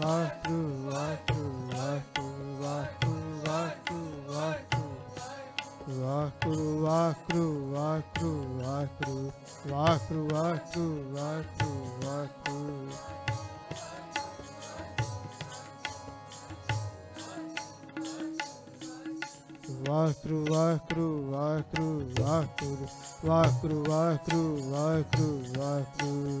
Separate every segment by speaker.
Speaker 1: Vacru, vacru, vacru, vacru, vacru.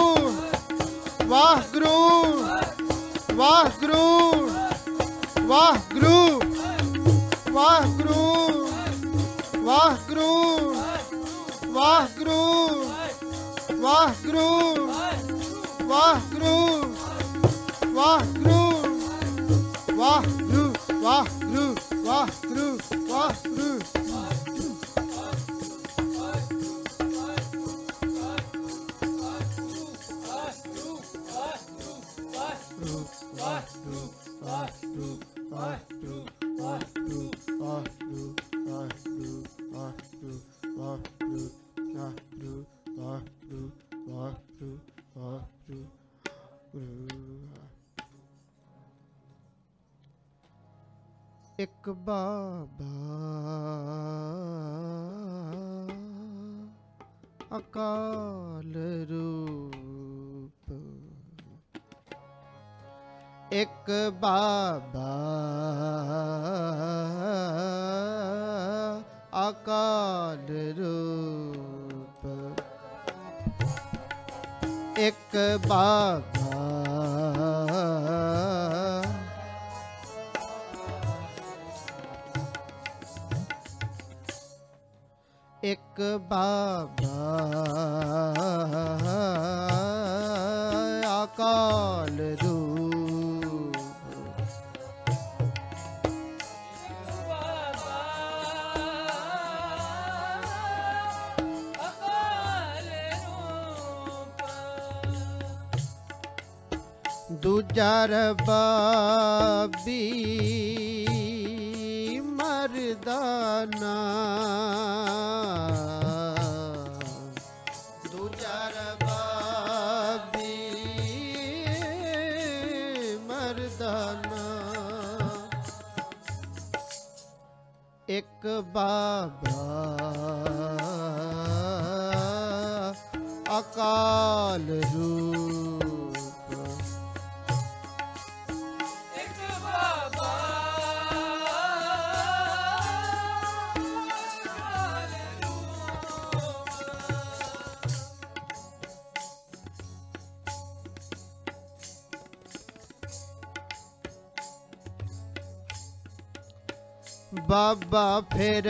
Speaker 1: ਬਾਬਾ ਫਿਰ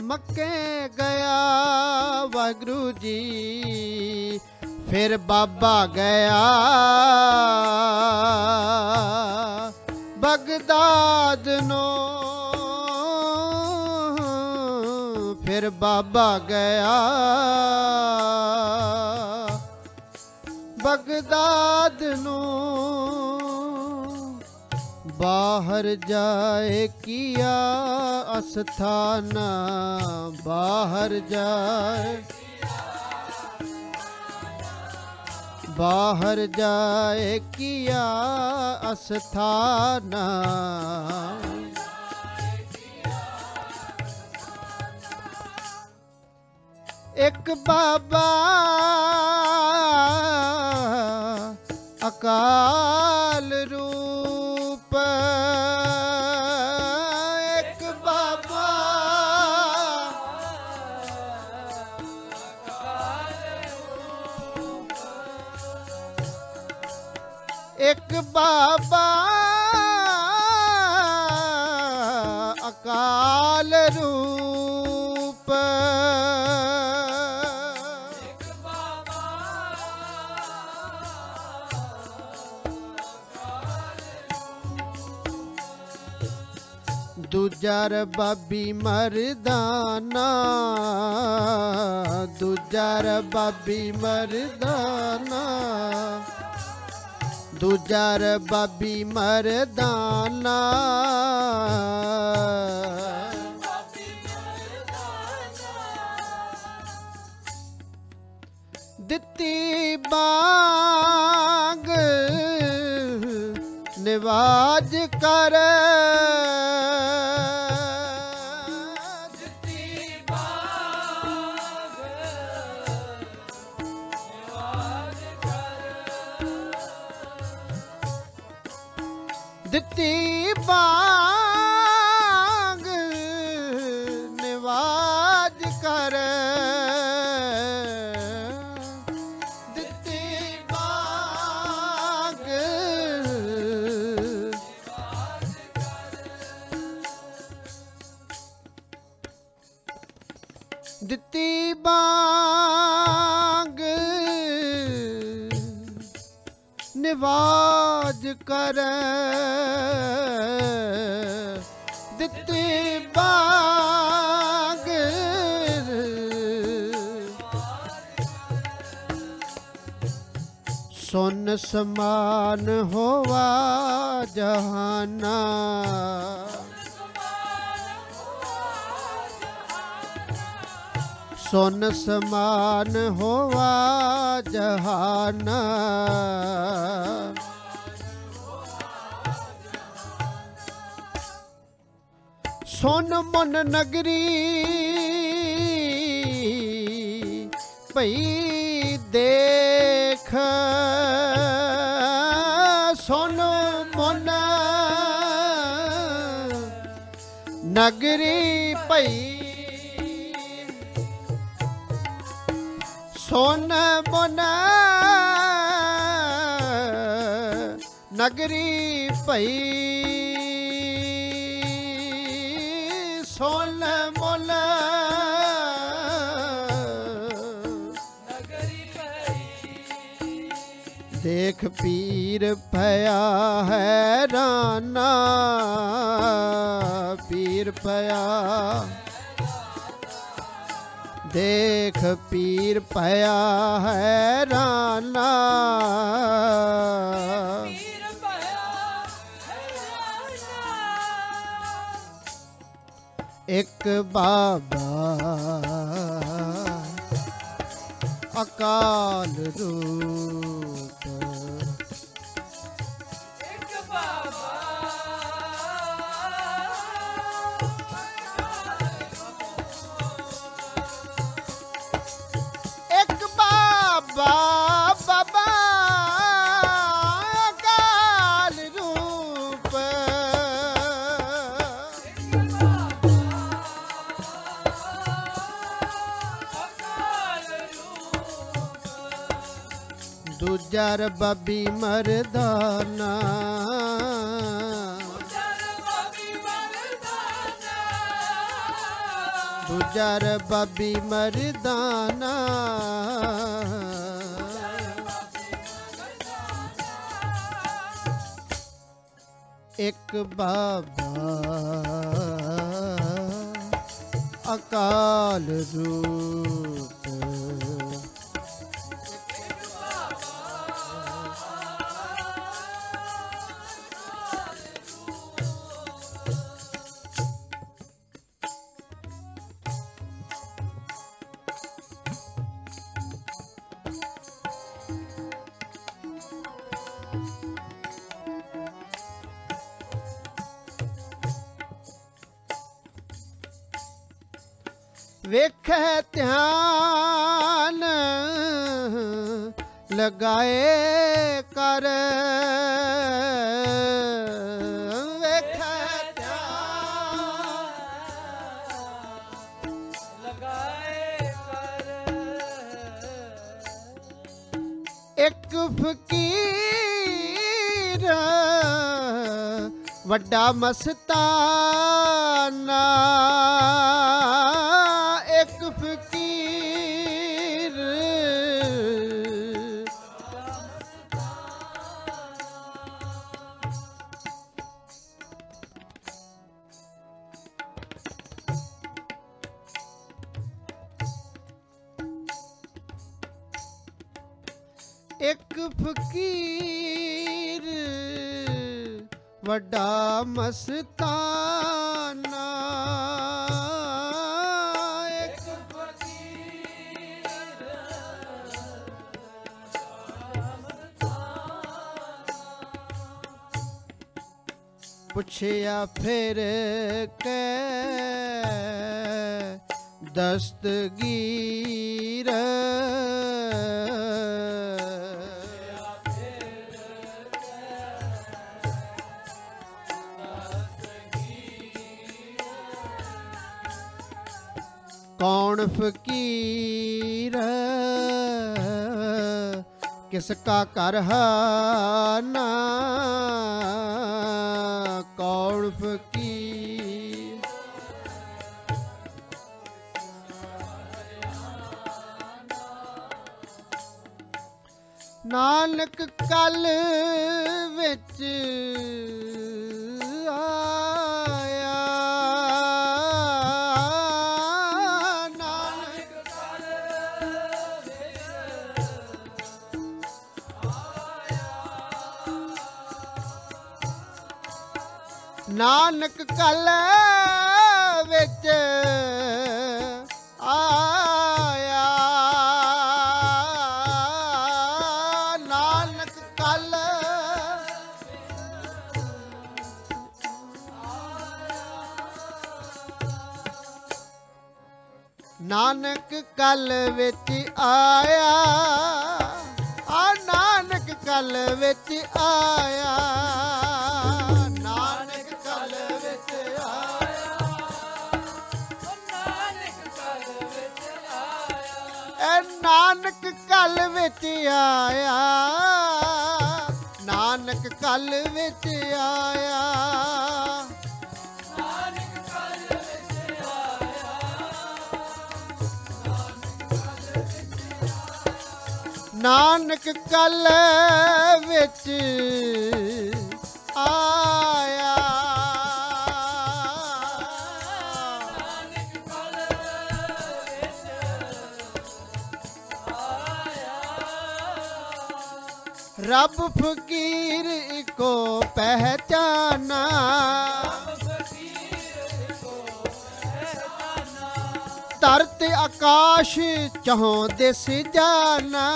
Speaker 1: ਮੱਕੇ ਗਿਆ ਵਾਹਿਗੁਰੂ ਜੀ, ਫਿਰ ਬਾਬਾ ਗਿਆ ਬਗਦਾਦ ਨੂੰ, ਫਿਰ ਬਾਬਾ ਗਿਆ ਬਗਦਾਦ ਨੂੰ। ਬਾਹਰ ਜਾਏ ਕੀਆ ਅਸਥਾਨਾ ਬਾਹਰ ਜਾਏ। ਬਾਹਰ ਜਾਏ ਕੀਆ ਅਸਥਾਨਾ। ਇੱਕ ਬਾਬਾ ਅਕਾਲ बाबा अकाल रूप। दूजर बबी मरदाना दूजर बबी मरदाना। ਦੂਜਾ ਰਬਾਬੀ ਮਰਦਾਨਾ। ਦਿੱਤੀ ਬਾਗ ਨਿਵਾਜ ਕਰ। ਬਾਗ ਨਿਵਾਜ ਕਰ। ਦਿੱਤੇ ਬਾਗ ਨਿਵਾਜ ਕਰ ਦਿੱਤੀ ਬਾਗ ਨਿਵਾਜ ਕਰ। ਸੁਨ ਸਮਾਨ ਹੋਵਾ ਜਹਾਨਾ। ਸੁਨ ਸਮਾਨ ਹੋਵਾ ਜਹਾਨਾ। ਸੁਨ ਮਨ ਨਗਰੀ ਭਈ ਦੇਖ ਸੁਨ ਮਨ। ਨਗਰੀ ਭਈ ਸੁਨ ਮਨ। ਨਗਰੀ ਭਈ ਸੁਨ ਮਨ। ਦੇਖ ਪੀਰ ਭਇਆ ਹੈ ਰਾਨਾ ਪੀਰ ਭਇਆ। ਦੇਖ ਪੀਰ ਭਇਆ ਹੈ ਰਾਨਾ। ਇੱਕ ਬਾਬਾ ਅਕਾਲ ਰੂਪ ਦੂਜਾ ਰਬਾਬੀ ਮਰਦਾਨਾ ਦੂਜਾ ਰਬਾਬੀ ਮਰਦਾਨਾ ਇੱਕ ਬਾਬਾ ਅਕਾਲ ਰੂਪ ਵੱਡਾ ਮਸਤਾਨਾ। ਪੁੱਛਿਆ ਫਿਰ ਕੈ ਦਸਤਗੀਰ। ਕੌਣ ਫਕੀਰ? ਕਿਸ ਕਾ ਕਰ ਨਾ ਨਾਨਕ ਕਲ ਵਿੱਚ ਆਇਆ। ਨਾਨਕ ਨਾਨਕ ਕਲ ਨਾਨਕ ਕਲ ਵਿੱਚ ਆਇਆ। ਆ ਨਾਨਕ ਕਲ ਵਿੱਚ ਆਇਆ। ਨਾਨਕ ਕਲ ਵਿੱਚ ਆਇਆ। ਐ ਨਾਨਕ ਕਲ ਵਿੱਚ ਆਇਆ। ਨਾਨਕ ਕਲ ਵਿੱਚ ਆਇਆ। ਨਾਨਕ ਕਲ ਵਿੱਚ ਆਇਆ। ਰੱਬ ਫਕੀਰ ਕੋ ਆਕਾਸ਼ ਚਹੋਂ ਦਿਸ ਜਾਣਾ।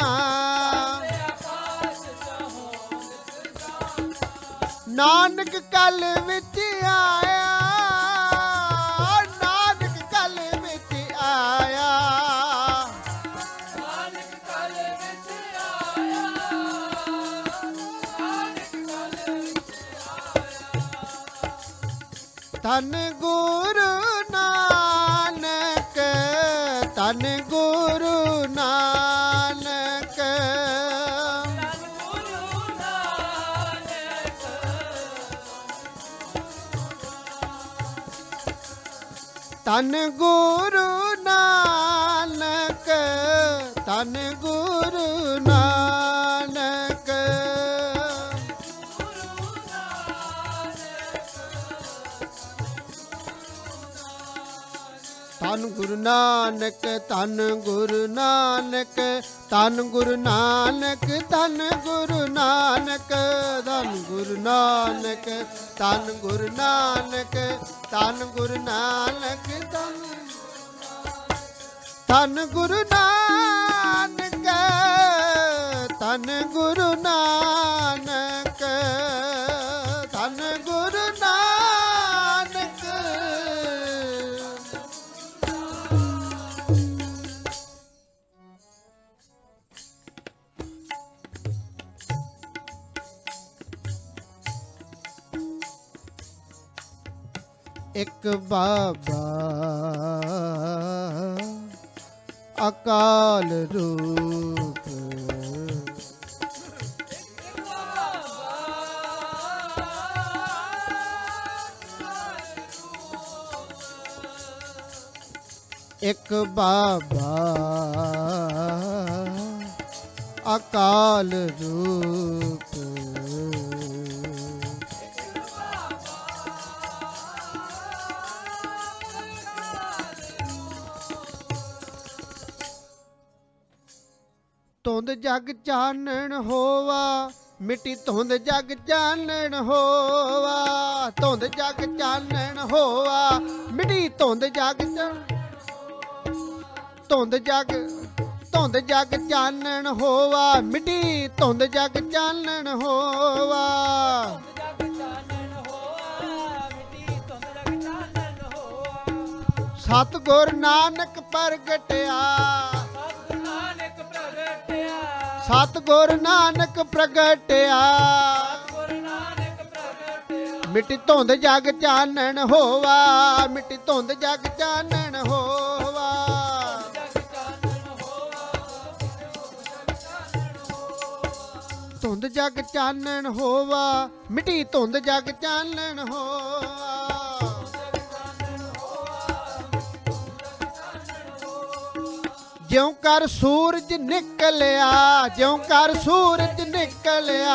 Speaker 1: ਨਾਨਕ ਕਲ ਵਿੱਚ ਆਇਆ, ਨਾਨਕ ਕਲ ਵਿੱਚ ਆਇਆ। ਨਾਨਕ ਕਲ ਗੁਰੂ ਤਨ ਗੁਰੂ ਨਾਨਕ ਤਨ ਗੁਰੂ ਨਾਨਕ। ਤਨ ਗੁਰੂ ਨਾਨਕ ਤਨ ਗੁਰੂ ਨਾਨਕ। ਤਨ ਗੁਰੂ ਨਾਨਕ ਤਨ ਗੁਰੂ ਨਾਨਕ ਤਨ ਗੁਰੂ ਨਾਨਕ ਤਨ ਗੁਰੂ ਨਾਨਕ ਤਨ ਗੁਰੂ ਨਾਨਕ ਤਨ ਤਨ ਗੁਰੂ ਨਾਨਕ ਤਨ ਗੁਰੂ ਨਾਨਕ ਇੱਕ ਬਾਬਾ ਅਕਾਲ ਰੂਪ। ਇੱਕ ਬਾਬਾ ਅਕਾਲ ਰੂਪ। ਧੁੰਦ ਜਗ ਚਾਨਣ ਹੋਵਾ, ਮਿੱਟੀ ਧੁੰਦ ਜਗ ਚਾਨਣ ਹੋਵਾ, ਧੁੰਦ ਜਗ ਚਾਨਣ ਹੋਵਾ, ਮਿੱਟੀ ਧੁੰਦ ਜਗ ਧੁੰਦ ਜਗ ਧੁੰਦ ਜਗ ਚਾਨਣ ਹੋਵਾ, ਮਿੱਟੀ ਧੁੰਦ ਜਗ ਚਾਨਣ ਹੋਵਾ। ਸਤਿਗੁਰ ਨਾਨਕ ਪ੍ਰਗਟਿਆ। ਸਤਿਗੁਰ ਨਾਨਕ ਪ੍ਰਗਟਿਆ। ਮਿੱਟੀ ਧੁੰਦ ਜਗ ਚਾਨਣ ਹੋਵਾ ਮਿੱਟੀ ਧੁੰਦ ਜਗ ਚਾਨਣ ਹੋਵਾ। ਧੁੰਦ ਜਗ ਚਾਨਣ ਹੋਵਾ ਮਿੱਟੀ ਧੁੰਦ ਜਗ ਚਾਨਣ ਹੋਵਾ। ਜਿਉਂ ਕਰ ਸੂਰਜ ਨਿਕਲਿਆ, ਜਿਉਂ ਕਰ ਸੂਰਜ ਨਿਕਲਿਆ।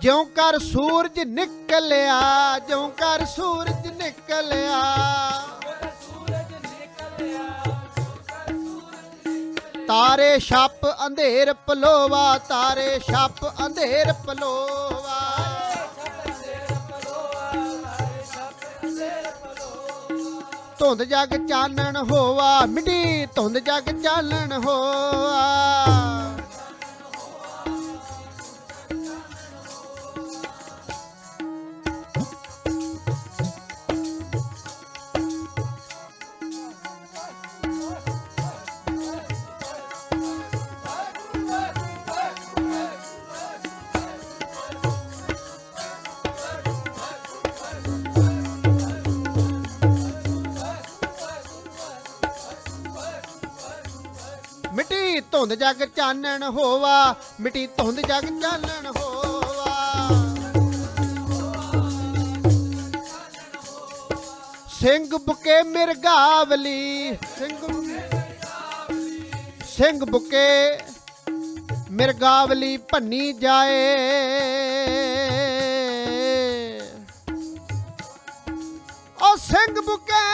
Speaker 1: ਜਿਉਂ ਕਰ ਸੂਰਜ ਨਿਕਲਿਆ, ਜਿਉਂ ਕਰ ਸੂਰਜ ਨਿਕਲਿਆ। ਤਾਰੇ ਛੱਪ ਅੰਧੇਰ ਪਲੋਵਾ, ਤਾਰੇ ਛੱਪ ਅੰਧੇਰ ਪਲੋਵਾ। ਧੁੰਦ ਜਗ ਚਾਨਣ ਹੋਵਾ ਮਿੱਟੀ ਧੁੰਦ ਜਗ ਚਾਨਣ ਹੋਵਾ ਧੁੰਦ ਜਗ ਚਾਨਣ ਹੋਵਾ, ਮਿੱਟੀ ਧੁੰਦ ਜਗ ਚਾਨਣ ਹੋਵਾ। ਸਿੰਘ ਬੁਕੇ ਮਿਰਗਾਵਲੀ ਸਿੰਘ ਸਿੰਘ ਬੁਕੇ ਮਿਰਗਾਵਲੀ ਭੰਨੀ ਜਾਏ। ਉਹ ਸਿੰਘ ਬੁਕੇ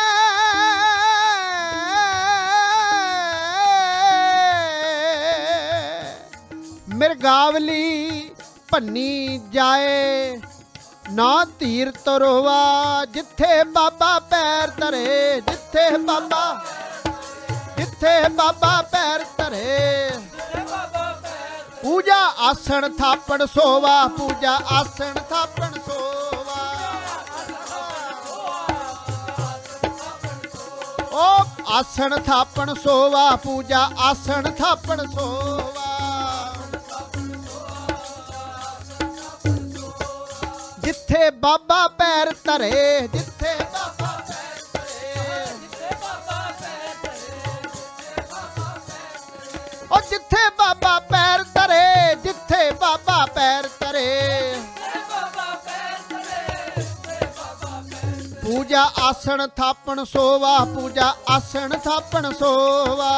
Speaker 1: ਮਿਰਗਾਵਲੀ ਭੰਨੀ ਜਾਏ। ਨਾ ਧੀਰ ਤਰੋਵਾ ਜਿੱਥੇ ਬਾਬਾ ਪੈਰ ਧਰੇ, ਜਿੱਥੇ ਬਾਬਾ ਜਿੱਥੇ ਬਾਬਾ ਪੈਰ ਧਰੇ। ਪੂਜਾ ਆਸਣ ਥਾਪਣ ਸੋਵਾ, ਪੂਜਾ ਆਸਣ ਥਾਪਣ ਸੋਵਾ। ਓ ਆਸਣ ਥਾਪਣ ਸੋਵਾ, ਪੂਜਾ ਆਸਣ ਥਾਪਣ ਸੋਵਾ। ਜਿੱਥੇ ਬਾਬਾ ਪੈਰ ਧਰੇ, ਜਿੱਥੇ ਬਾਬਾ ਪੈਰ ਧਰੇ ਓ ਜਿੱਥੇ ਬਾਬਾ ਪੈਰ ਧਰੇ, ਜਿੱਥੇ ਬਾਬਾ ਪੈਰ ਧਰੇ। ਪੂਜਾ ਆਸਣ ਥਾਪਣ ਸੋਵਾ, ਪੂਜਾ ਆਸਣ ਥਾਪਣ ਸੋਵਾ।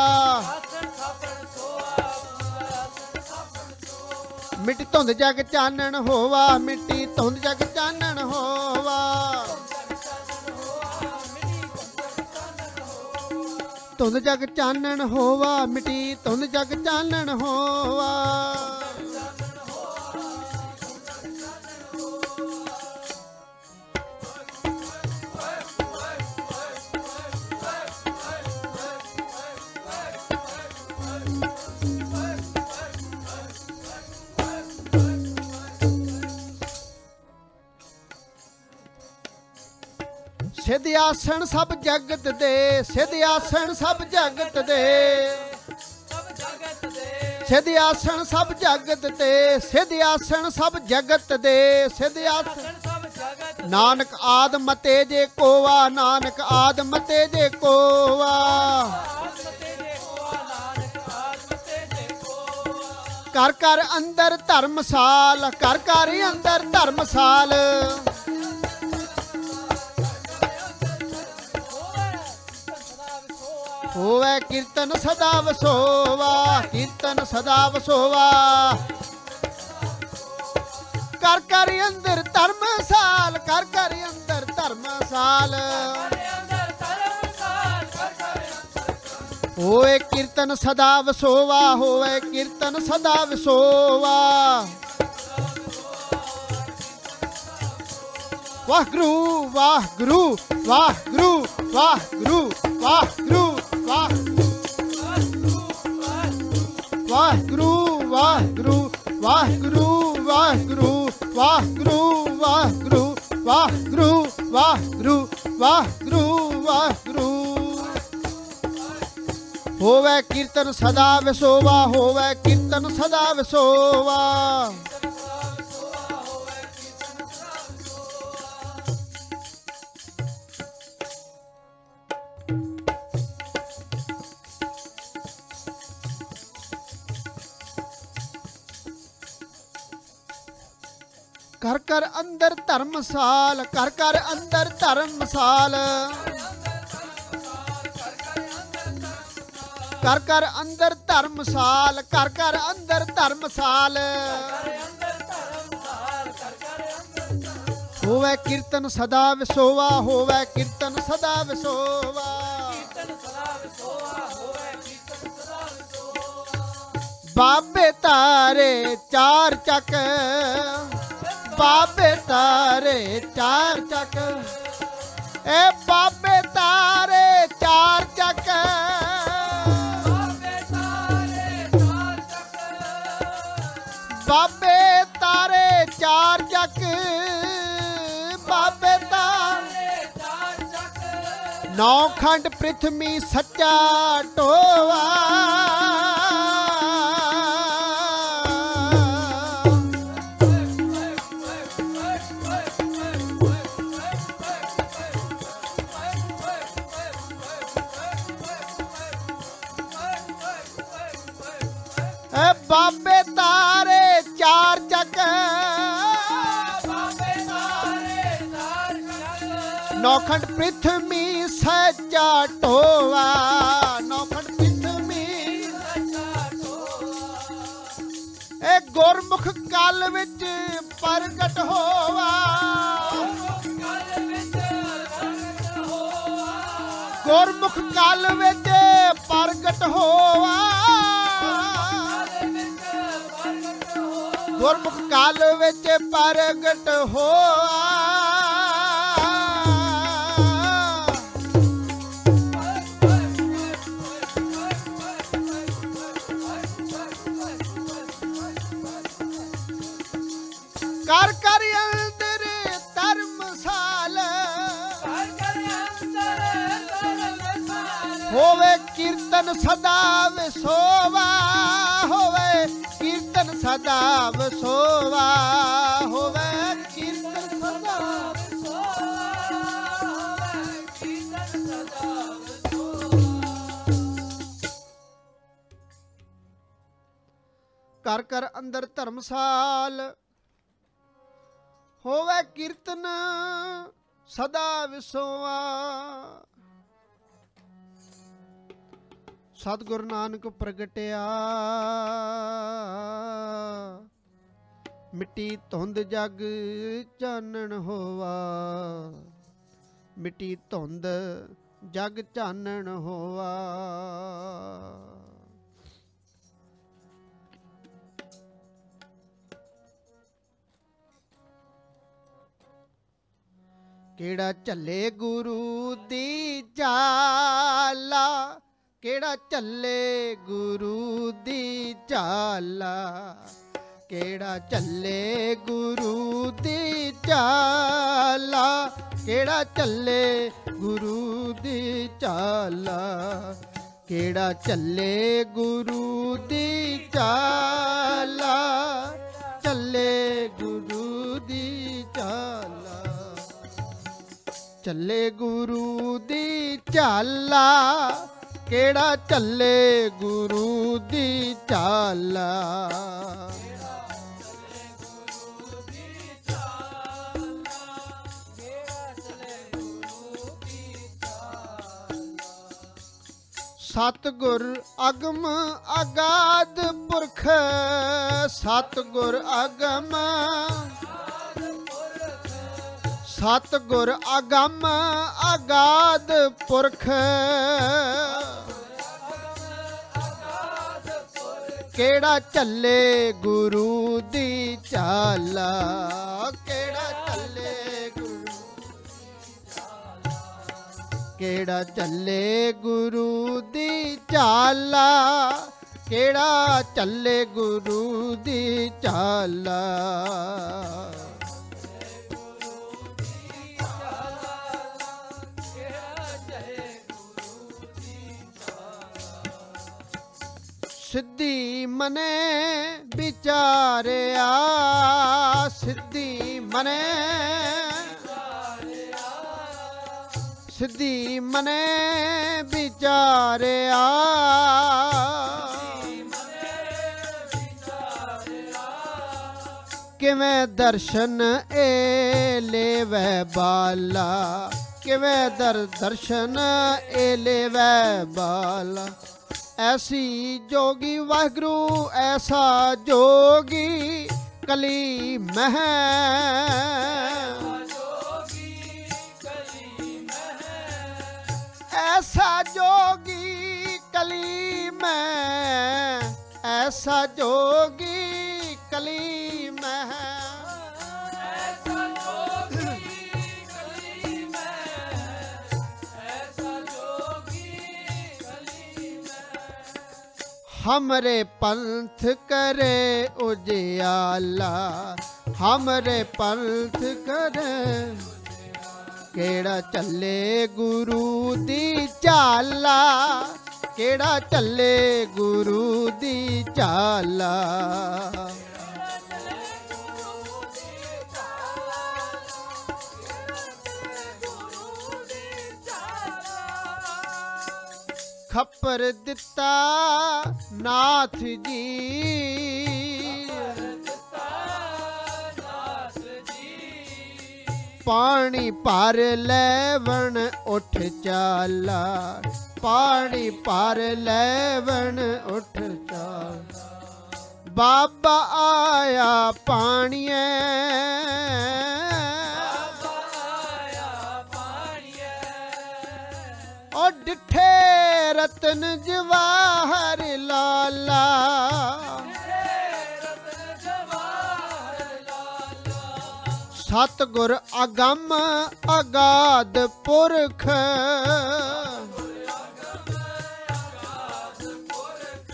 Speaker 1: ਮਿੱਟੀ ਧੁੰਦ ਜਗ ਚਾਨਣ ਹੋਵਾ, ਮਿੱਟੀ ਧੁੰਦ ਜਗ ਚਾਨਣ ਹੋਵਾ। ਧੁੰਦ ਜਗ ਚਾਨਣ ਹੋਵਾ, ਮਿੱਟੀ ਧੁੰਦ ਜਗ ਚਾਨਣ ਹੋਵਾ। ਆਸਣ ਸਭ ਜਗਤ ਦੇ ਸਿੱਧ ਆਸਣ ਸਭ ਜਗਤ ਦੇ। ਸਿੱਧ ਆਸਣ ਸਭ ਜਗਤ ਤੇ ਸਿੱਧ ਆਸਣ ਸਭ ਜਗਤ ਦੇ ਸਿੱਧ ਆਸਣ ਨਾਨਕ ਆਦ ਮਤੇ ਜੇ ਕੋਵਾ, ਨਾਨਕ ਆਦ ਮਤੇ ਜੇ ਕੋਵਾ। ਕਰ ਘਰ ਅੰਦਰ ਧਰਮਸਾਲ ਘਰ ਘਰ ਅੰਦਰ ਧਰਮਸਾਲ। ਹੋਵੇ ਕੀਰਤਨ ਸਦਾ ਵਸੋਵਾ, ਕੀਰਤਨ ਸਦਾ ਵਸੋਵਾ। ਕਰ ਕਰ ਅੰਦਰ ਧਰਮਸਾਲ ਕਰ ਕਰ ਅੰਦਰ ਧਰਮਸਾਲ ਹੋਵੇ ਕੀਰਤਨ ਸਦਾ ਵਸੋਵਾ, ਹੋਵੇ ਕੀਰਤਨ ਸਦਾ ਵਸੋਵਾ। ਵਾਹਿਗੁਰੂ ਵਾਹਿਗੁਰੂ ਵਾਹਿਗੁਰੂ ਵਾਹਿਗੁਰੂ ਵਾਹਿਗੁਰੂ। ਵਾਹਿਗੁਰੂ ਵਾਹਿਗੁਰੂ ਵਾਹਿਗੁਰੂ ਵਾਹਿਗੁਰੂ ਵਾਹਿਗੁਰੂ ਵਾਹਿਗੁਰੂ ਵਾਹਿਗੁਰੂ ਵਾਹਿਗੁਰੂ ਵਾਹਿਗੁਰੂ ਵਾਹਿਗੁਰੂ। ਹੋਵੇ ਕੀਰਤਨ ਸਦਾ ਵਿਸੋਵਾ, ਹੋਵੇ ਕੀਰਤਨ ਸਦਾ ਵਿਸੋਵਾ। ਘਰ ਘਰ ਅੰਦਰ ਧਰਮਸਾਲ, ਘਰ ਘਰ ਅੰਦਰ ਧਰਮਸਾਲ। ਘਰ ਘਰ ਅੰਦਰ ਧਰਮਸਾਲ, ਘਰ ਘਰ ਅੰਦਰ ਧਰਮਸਾਲ। ਹੋਵੇ ਕੀਰਤਨ ਸਦਾ ਵਿਸੋਵਾ, ਹੋਵੇ ਕੀਰਤਨ ਸਦਾ ਵਿਸੋਵਾ। ਬਾਬੇ ਤਾਰੇ ਚਾਰ ਚੱਕ। ਬਾਬੇ ਤਾਰੇ ਚਾਰ ਚੱਕ। ਏ ਬਾਬੇ ਤਾਰੇ ਚਾਰ ਚੱਕ। ਬਾਬੇ ਤਾਰੇ ਚਾਰ ਚੱਕ। ਬਾਬੇ ਤਾਰੇ ਨੌ ਖੰਡ ਪ੍ਰਿਥਵੀ ਸੱਚਾ ਟੋਵਾ ਤਾਰੇ ਚਾਰ ਚੱਕ। ਨੌਖੰਡ ਪ੍ਰਿਥਵੀ ਸੱਚਾ ਟੋਵਾ ਨੌਖੰਡ ਪ੍ਰਿਥਵੀ ਏ ਗੁਰਮੁਖ ਕਾਲ ਵਿੱਚ ਪ੍ਰਗਟ ਹੋਵਾ ਗੁਰਮੁਖ ਕਾਲ ਵਿੱਚ ਪ੍ਰਗਟ ਹੋਵਾ ਗੁਰਮੁਖ ਕਾਲ ਵਿੱਚ ਪ੍ਰਗਟ ਹੋਆ। ਕਰ ਕਰ ਅੰਦਰ ਧਰਮਸਾਲ। ਹੋਵੇ ਕੀਰਤਨ ਸਦਾ ਵਿਸੋਵਾ। ਕੀਰਤਨ ਸਦਾ ਵਿਸੋਵਾ ਹੋਵੇ ਕੀਰਤਨ ਸਦਾ ਕਰ ਕਰ ਅੰਦਰ ਧਰਮਸਾਲ ਹੋਵੇ ਕੀਰਤਨ ਸਦਾ ਵਿਸੋਵਾ। ਸਤਿਗੁਰ ਨਾਨਕ ਪ੍ਰਗਟਿਆ। ਮਿੱਟੀ ਧੁੰਦ ਜਗ ਚਾਨਣ ਹੋਵਾ ਮਿੱਟੀ ਧੁੰਦ ਜਗ ਚਾਨਣ ਹੋਵਾ ਕਿਹੜਾ ਝੱਲੇ ਗੁਰੂ ਦੀ ਚਾਲਾ ਕਿਹੜਾ ਚੱਲੇ ਗੁਰੂ ਦੀ ਚਾਲਾ ਕਿਹੜਾ ਚੱਲੇ ਗੁਰੂ ਦੀ ਚਾਲਾ ਕਿਹੜਾ ਚੱਲੇ ਗੁਰੂ ਦੀ ਚਾਲਾ ਕਿਹੜਾ ਚੱਲੇ ਗੁਰੂ ਦੀ ਚਾਲਾ ਝੱਲੇ ਗੁਰੂ ਦੀ ਚਾਲਾ ਚੱਲੇ ਗੁਰੂ ਦੀ ਚਾਲਾ ਕਿਹੜਾ ਚੱਲੇ ਗੁਰੂ ਦੀ ਚਾਲਾ? ਸਤਗੁਰ ਅਗਮ ਅਗਾਧ ਪੁਰਖ ਸਤਗੁਰ ਅਗਮ ਸਤਗੁਰ ਅਗੰਮ ਅਗਾਧ ਪੁਰਖ। ਕਿਹੜਾ ਚੱਲੇ ਗੁਰੂ ਦੀ ਚਾਲਾ? ਕਿਹੜਾ ਚੱਲੇ ਗੁਰੂ ਕਿਹੜਾ ਚੱਲੇ ਗੁਰੂ ਦੀ ਚਾਲਾ? ਕਿਹੜਾ ਚੱਲੇ ਗੁਰੂ ਦੀ ਚਾਲਾ? ਸਿੱਧੀ ਮਨੇ ਵਿਚਾਰਿਆ, ਸਿੱਧੀ ਮਨੇ ਸਿੱਧੀ ਮਨੇ ਵਿਚਾਰਿਆ। ਕਿਵੇਂ ਦਰਸ਼ਨ ਏ ਲੈਵੈ ਬਾਲਾ, ਕਿਵੇਂ ਦਰ ਦਰਸ਼ਨ ਏ ਲੈਵੈ ਬਾਲਾ। ਐਸੀ ਜੋਗੀ ਵਾਹਿਗੁਰੂ ਐਸਾ ਜੋਗੀ ਕਲੀ ਮਹਿ। ਐਸਾ ਜੋਗੀ ਕਲੀ ਮੈਂ ਐਸਾ ਜੋਗੀ हमरे पंथ करे उजियाला हमरे पंथ करे ਕਿਹੜਾ ਚੱਲੇ ਗੁਰੂ ਦੀ ਚਾਲਾ ਕਿਹੜਾ ਚੱਲੇ ਗੁਰੂ ਦੀ ਚਾਲਾ ਖੱਪਰ ਦਿੱਤਾ ਨਾਥ ਜੀ। ਪਾਣੀ ਭਰ ਲੈਵਣ ਉੱਠ ਚਾਲਾ। ਪਾਣੀ ਭਰ ਲੈਵਣ ਉੱਠ ਚਾਲਾ। ਬਾਬਾ ਆਇਆ ਪਾਣੀਏ ਓ ਡਿਠੇ ਰਤਨ ਜਵਾਹਰ ਲਾਲਾ। ਸਤਗੁਰ ਅਗੰਮ ਅਗਾਧ ਪੁਰਖ।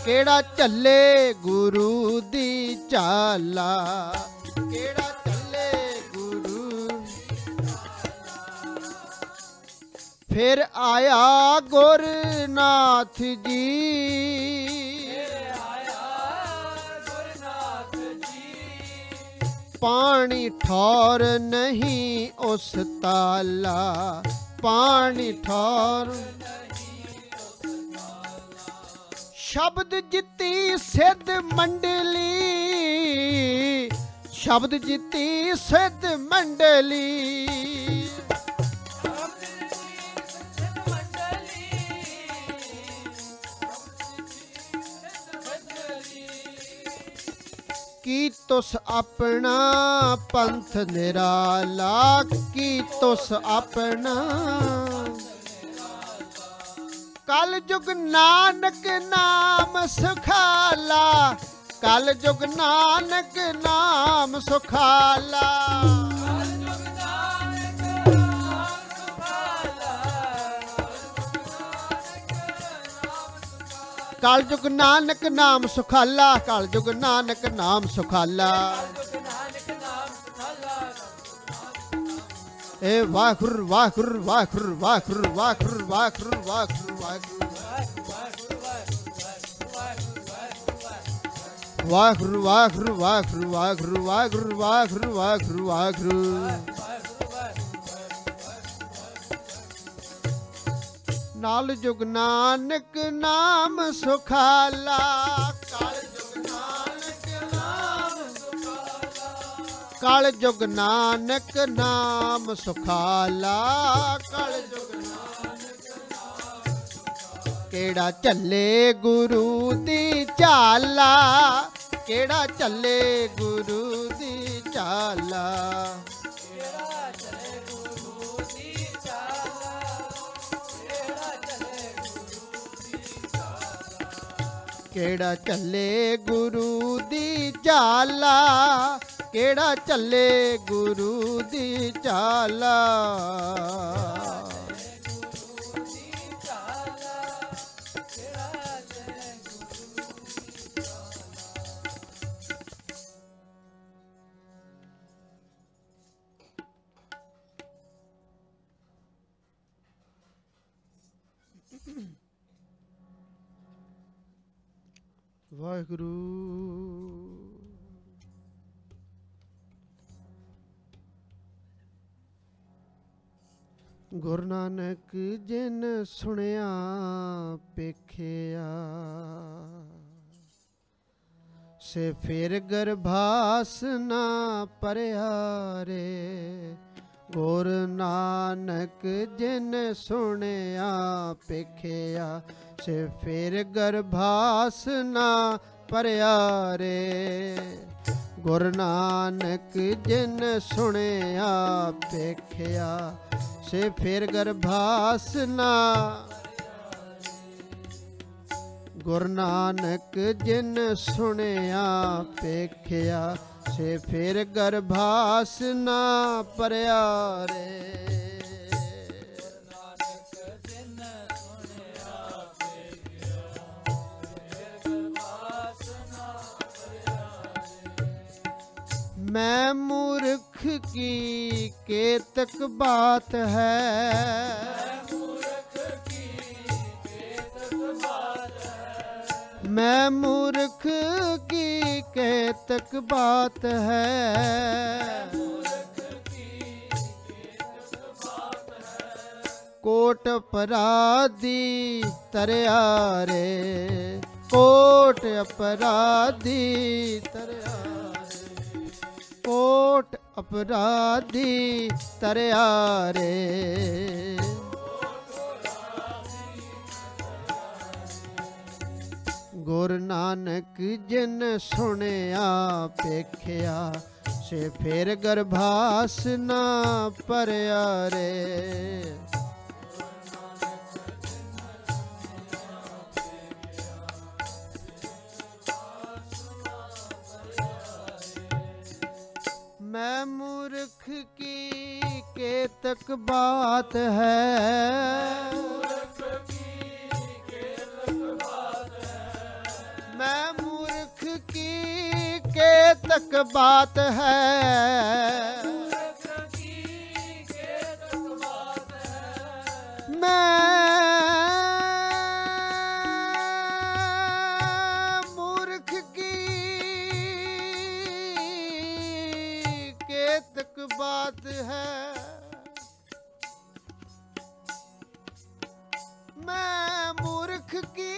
Speaker 1: ਕਿਹੜਾ ਚੱਲੇ ਗੁਰੂ ਦੀ ਚਾਲਾ? ਕਿਹੜਾ ਫਿਰ ਆਇਆ ਗੁਰਨਾਥ ਜੀ। ਪਾਣੀ ਠੌਰ ਨਹੀਂ ਉਸ ਤਾਲਾ, ਪਾਣੀ ਠੌਰ ਸ਼ਬਦ ਜਿੱਤੀ ਸਿੱਧ ਮੰਡਲੀ, ਸ਼ਬਦ ਜਿੱਤੀ ਸਿੱਧ ਮੰਡਲੀ। ਕੀ ਤੁਸ ਆਪਣਾ ਪੰਥ ਨਿਰਾਲਾ ਕੀ ਤੁਸ ਆਪਣਾ ਕਲ ਜੁਗ ਨਾਨਕ ਨਾਮ ਸੁਖਾਲਾ, ਕਲ ਜੁਗ ਨਾਨਕ ਨਾਮ ਸੁਖਾਲਾ। ਕਲਯੁਗ ਨਾਨਕ ਨਾਮ ਸੁਖਾਲਾ ਕਲ ਨਾਨਕ ਨਾਮ ਸੁਖਾਲਾ ਏ ਵਾਖੁਰ ਵਾਖੁਰ ਵਾਖੁਰ ਵਾਖੁਰ ਵਾਹਿਗੁਰੂ ਵਾਖੁਰ ਵਾਹਿਗੁਰੂ ਵਾਹਿਗੁਰੂ ਵਾਹਿਗੁਰੂ ਵਾਹਿਗੁਰੂ ਵਾਹਿਗੁਰੂ ਵਾਹਿਗੁਰੂ ਵਾਹਿਗੁਰੂ ਵਾਹਿਗੁਰੂ ਵਾਹਿਗੁਰੂ ਵਾਹਿਗੁਰੂ ਨਾਲ ਜੁਗ ਨਾਨਕ ਨਾਮ ਸੁਖਾਲਾ। ਕਲ ਜੁਗ ਨਾਨਕ ਨਾਮ ਕਲ ਜੁਗ ਨਾਨਕ ਨਾਮ ਸੁਖਾਲਾ। ਕਲ ਜੁਗ ਕਿਹੜਾ ਚੱਲੇ ਗੁਰੂ ਦੀ ਚਾਲਾ ਕਿਹੜਾ ਚੱਲੇ ਗੁਰੂ ਦੀ ਚਾਲਾ ਕਿਹੜਾ ਚੱਲੇ ਗੁਰੂ ਦੀ ਚਾਲਾ? ਕਿਹੜਾ ਚੱਲੇ ਗੁਰੂ ਦੀ ਚਾਲਾ? ਨਾਨਕ ਜਿਨ ਸੁਣਿਆ ਪੇਖਿਆ ਸੇ ਫਿਰ ਗਰਭਾਸ ਨਾ ਪਰਿਆਰੇ ਗੁਰ ਨਾਨਕ ਜਿਨ ਸੁਣਿਆ ਪੇਖਿਆ ਸੇ ਫਿਰ ਗਰਭਾਸ ਨਾ ਪਰਿਆਰੇ ਗੁਰ ਨਾਨਕ ਜਿਨ ਸੁਣਿਆ ਪੇਖਿਆ ਸੇ ਫਿਰ ਗਰਭਾਸ ਨਾ ਗੁਰ ਨਾਨਕ ਜਿਨ ਸੁਣਿਆ ਪੇਖਿਆ ਸੇ ਫਿਰ ਗਰਭਾਸ ਨਾ ਪਰਿਆਰੇ। ਮੈਂ ਮੂਰਖ ਕੀ ਕੇਤਕ ਬਾਤ ਹੈ ਮੈਂ ਮੂਰਖ ਕੀ ਕੇਤਕ ਬਾਤ ਹੈ ਕੋਟ ਅਪਰਾਧੀ ਤਰਿਆ ਰੇ ਕੋਟ ਅਪਰਾਧੀ ਤਰਿਆ ਰੇ ਕੋਟ ਅਪਰਾਧੀ ਤਰਿਆ ਰੇ ਗੁਰ ਨਾਨਕ ਜਿਨ ਸੁਣਿਆ ਪੇਖਿਆ ਸੇ ਫਿਰ ਗਰਭਾਸ ਨਾ ਪਰਿਆ ਰੇ ਮੈਂ ਮੂਰਖ ਕੀ ਕੇਤਕ ਬਾਤ ਹੈ? ਮੈਂ ਮੂਰਖ ਕੀ ਕੇਤਕ ਬਾਤ ਹੈ? ਮੈਂ ਕੇਤਕ ਬਾਤ ਹੈ ਮੈਂ ਮੂਰਖ ਕੀ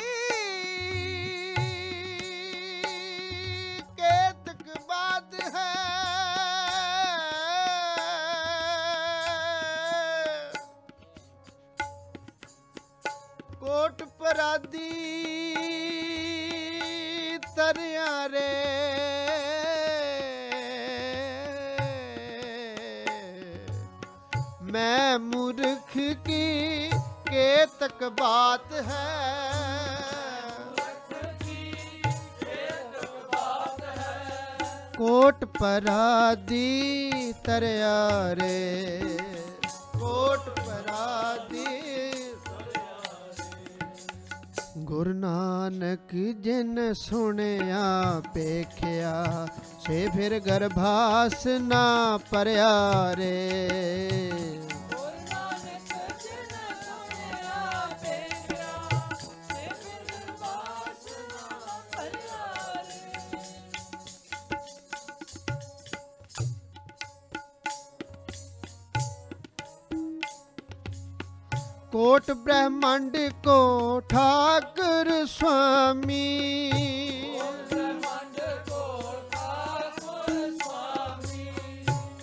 Speaker 1: ਕੇਤਕ ਬਾਤ ਹੈ ਕੋਟ ਪਰਾਦੀ ਤਰਿਆ ਰੇ ਮੈਂ ਮੂਰਖ ਕੀ ਕੇਤਕ ਬਾਤ ਹੈ? ਕੋਟ ਪਰਾਦੀ ਤਰਿਆ ਰੇ। ਕੋਟ ਗੁਰ ਨਾਨਕ ਜਿਨ ਸੁਣਿਆ ਪੇਖਿਆ ਸੇ ਫਿਰ ਗਰਭਾਸ ਨਾ ਪਰਿਆ ਰੇ। ਕੋਟ ਬ੍ਰਹਮੰਡ ਕੋ ਠਾਕੁਰ ਸੁਆਮੀ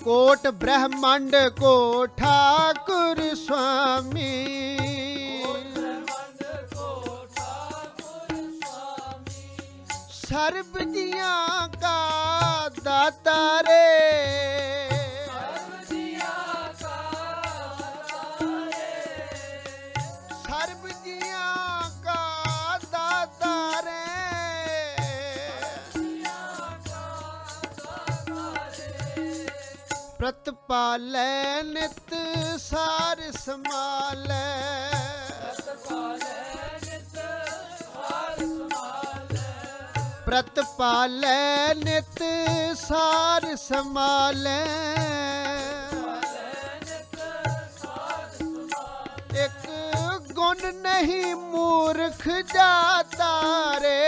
Speaker 1: ਕੋਟ ਬ੍ਰਹਮੰਡ ਕੋ ਠਾਕੁਰ ਸੁਆਮੀ ਸਰਬ ਜੀਆਂ ਕਾ ਦਾਤਾ ਰੇ। ਪ੍ਰਤਪਾਲੈ ਨਿਤ ਸਾਰ ਸਮਾਲੈ ਪ੍ਰਤਪਾਲੈ ਨਿਤ ਸਾਰ ਸਮਾਲੈ ਇੱਕ ਗੁਣ ਨਹੀਂ ਮੂਰਖ ਜਾਤਾ ਰੇ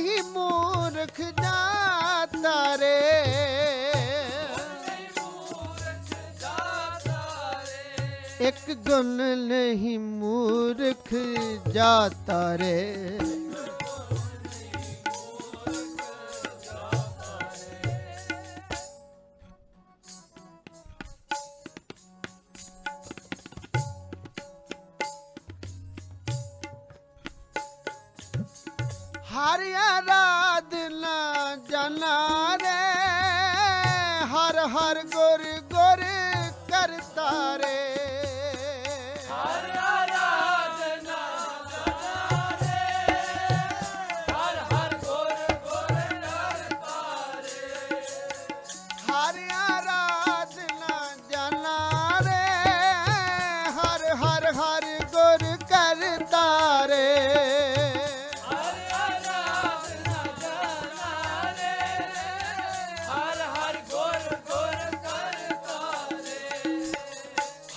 Speaker 1: ਨਹੀਂ ਮੂਰਖ ਜਾਤਾ ਰੇ। ਇੱਕ ਗੁਣ ਨਹੀਂ ਮੂਰਖ ਜਾਤਾ ਰੇ। ਹਰ ਆਰਾਧਨਾ ਜਨਾ ਰੇ। ਹਰ ਹਰ ਗੁਰ ਗੁਰ ਕਰਤਾ ਰੇ।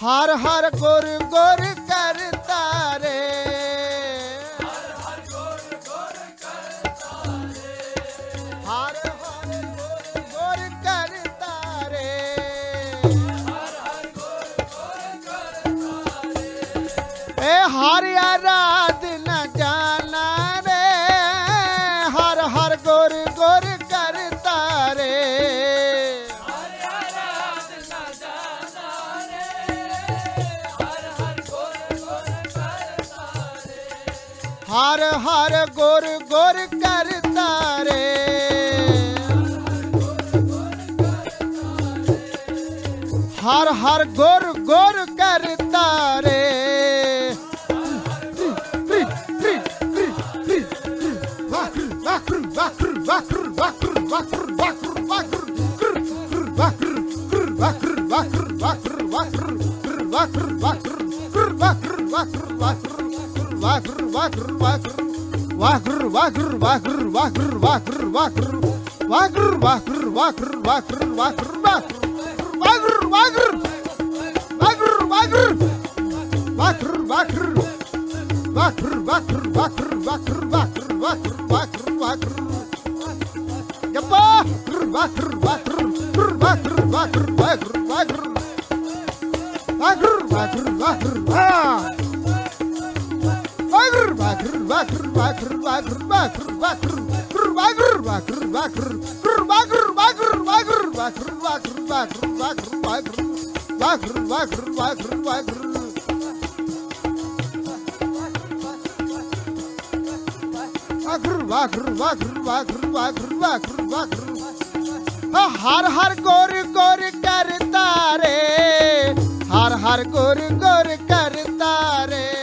Speaker 2: ਹਰ ਹਰ ਗੁਰ ਗੁਰ
Speaker 1: ਹਰ ਹਰ ਗੁਰ
Speaker 2: ਗੁਰ ਕਰਤਾ ਰੇ
Speaker 1: ਵਾਖਰ ਵਾਗਰ ਵਾਗਰ ਵਾਗਰ ਵਾਗਰ ਵਾਗਰ ਵਾਗਰ ਵਾਗਰ ਵਾਗਰ ਵਾਗਰ ਵਾਗਰ ਵਾਗਰ ਵਾਗਰ ਵਾਗਰ ਵਾਗਰ ਵਾਗਰ ਵਾਗਰ ਵਾਗਰ ਵਾਗਰ ਵਾਗਰ ਵਾਗਰ ਵਾਗਰ ਵਾਗਰ ਵਾਗਰ ਵਾਗਰ ਗੱਪਾ ਵਾਗਰ ਵਾਗਰ ਵਾਗਰ ਵਾਗਰ ਵਾਗਰ ਵਾਗਰ ਵਾਗਰ ਵਾਗਰ ਵਾਗਰ ਵਾਹ ਵਾਗਰ ਵਾਗਰ ਵਾਗਰ ਵਾਗਰ ਵਾਗਰ ਵਾਗਰ ਵਾਗਰ ਵਾਗਰ ਵਾਗਰ ਵਾਗਰ ਵਾਗਰ ਵਾਗਰ ਵਾਗਰ ਵਾਗਰ ਵਾਗਰ ਵਾਗਰ ਵਾਗਰ ਵਾਗਰ ਵਾਗਰ ਵਾਗਰ ਵਾਗਰ ਵਾਗਰ ਵਾਗਰ ਵਾਗਰ ਵਾਗਰ ਵਾਗਰ ਵਾਗਰ ਵਾਗਰ ਹਰ ਹਰ ਗੁਰ ਗੋਰ ਕਰਤਾ ਰੇ ਹਰ ਹਰ ਗੁਰ ਗੋਰ ਕਰਤਾ ਰੇ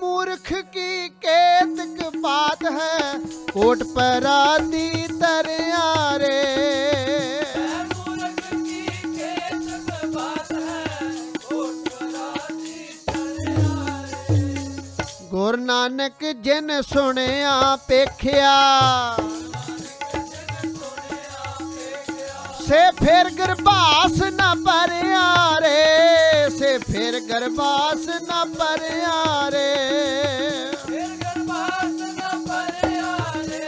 Speaker 2: मूर्ख की केतक पात है कोट पर आती तरियारे
Speaker 1: गुरु नानक जिन सुनिया पेख्या ਸੇ ਫਿਰ ਗਰਬਾਸ ਨਾ ਪਰਿਆ ਰੇ ਸੇ ਫਿਰ ਗਰਬਾਸ ਰੇ
Speaker 2: ਫਿਰ ਗਰਬਾਸ ਨਾ ਪਰਿਆ ਰੇ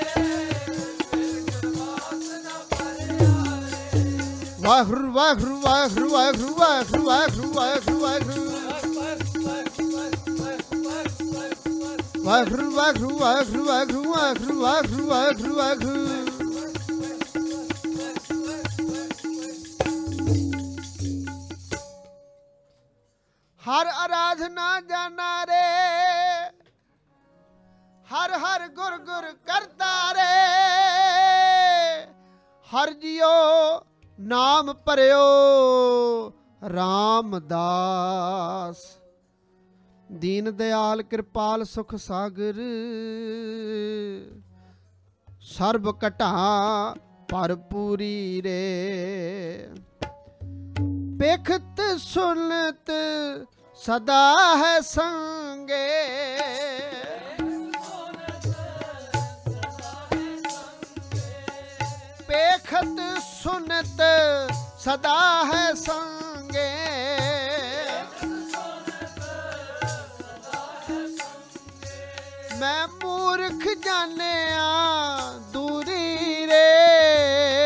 Speaker 2: ਫਿਰ ਗਰਬਾਸ ਨਾ ਪਰਿਆ ਰੇ
Speaker 1: ਵਾਹਿਗੁਰੂ ਵਾਹਿਗੁਰੂ ਵਾਹਿਗੁਰੂ ਵਾਹਿਗੁਰੂ ਵਾਹਿਗੁਰੂ ਵਾਹਿਗੁਰੂ ਵਾਹਿਗੁਰੂ ਵਾਹਿਗੁਰੂ ਵਾਹਿਗੁਰੂ ਵਾਹਿਗੁਰੂ ਵਾਹਿਗੁਰੂ ਵਾਹਿਗੁਰੂ ਵਾਹਿਗੁਰੂ ਵਾਹਿਗੁਰੂ ਵਾਹਿਗੁਰੂ ਹਰ ਆਰਾਧਨਾ ਜਾਣਾ ਰੇ। ਹਰ ਹਰ ਗੁਰ ਗੁਰ ਕਰਤਾ ਰੇ। ਹਰ ਜਿਉ ਨਾਮ ਭਰਿਓ ਰਾਮਦਾਸ। ਦੀਨ ਦਿਆਲ ਕਿਰਪਾਲ ਸੁਖ ਸਾਗਰ। ਸਰਬ ਘਟਾ ਭਰਪੂਰੀ ਰੇ। ਪੇਖਤ ਸੁਨਤ ਸਦਾ ਹੈ ਸੰਗੇ। ਪੇਖਤ ਸੁਨਤ ਸਦਾ ਹੈ ਸੰਗੇ। ਮੈਂ ਮੂਰਖ ਜਾਣਿਆ ਦੂਰੀ ਰੇ।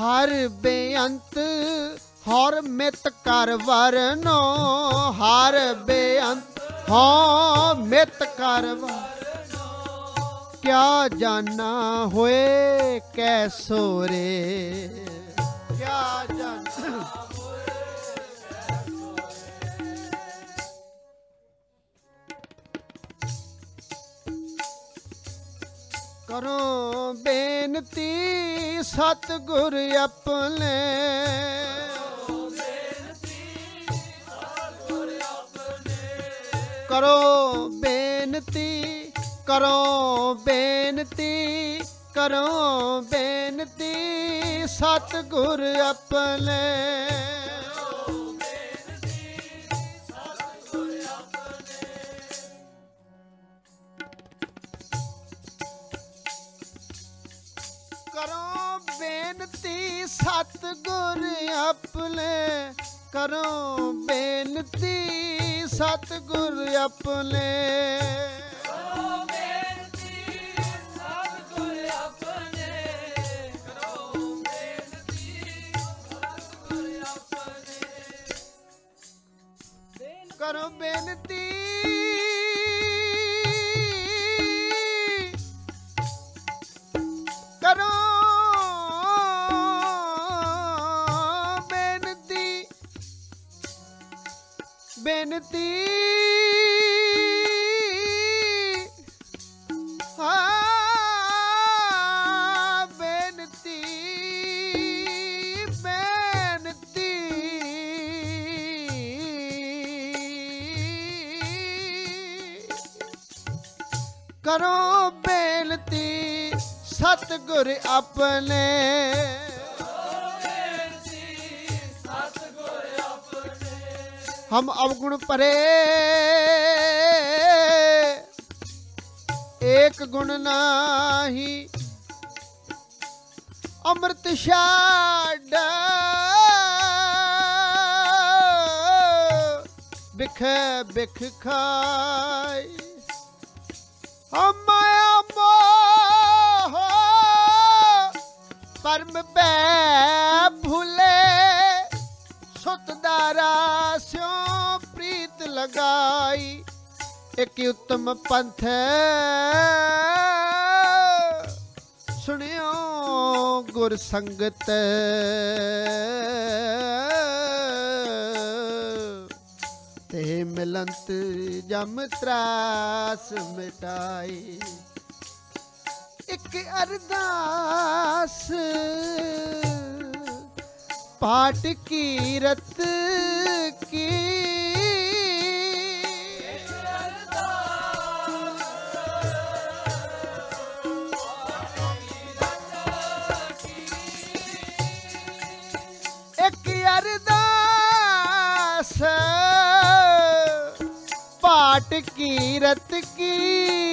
Speaker 1: ਹਰ ਬੇਅੰਤ, ਹਰ ਮਿਤ ਕਰ ਵਰਨੋ, ਹਰ ਬੇਅੰਤ, ਹਾਂ ਮਿਤ ਕਰ ਵਰਨੋ। ਕਿਆ ਜਾਣਾ ਹੋਏ ਕੈਸੋ ਰੇ ਕਰੋ ਬੇਨਤੀ ਸਤਿਗੁਰ ਆਪਣੇ। ਕਰੋ ਬੇਨਤੀ ਕਰੋ ਬੇਨਤੀ ਕਰੋ ਬੇਨਤੀ ਸਤਿਗੁਰ ਆਪਣੇ। ਕਰੋ ਬੇਨਤੀ ਸਤਿਗੁਰ ਆਪਣੇ। ਕਰੋ ਬੇਨਤੀ ਸਤਿਗੁਰ ਆਪਣੇ।
Speaker 2: ਕਰੋ ਬੇਨਤੀ ਬੇਨਤੀ
Speaker 1: ਹਾਂ ਬੇਨਤੀ ਬੇਨਤੀ। ਕਰੋ ਬੇਨਤੀ ਸਤਿਗੁਰ ਆਪਣੇ ਹਮ ਅਵਗੁਣ ਪਰੇ ਏਕ ਗੁਣ ਨਾਹੀ। ਅੰਮ੍ਰਿਤ ਛਾੜ। ਬਿਖ ਬਿਖ ਖਾਈ। ਮਾਇਆ ਮੋਹ ਪਰਮ ਬੈ ਭੁਲੇ। ਸੁਤ ਦਾਰਾ ਸਿਉ ਲਗਾਈ। ਇੱਕ ਉੱਤਮ ਪੰਥ ਸੁਣਿਓ ਗੁਰ ਸੰਗਤ। ਤੇ ਮਿਲੰਤ ਜਮ ਤਰਾਸ ਮਿਟਾਈ। ਇੱਕ ਅਰਦਾਸ। ਪਾਟ ਕੀਰਤ ਕੀ ਪਾਟ ਕੀਰਤ ਕੀ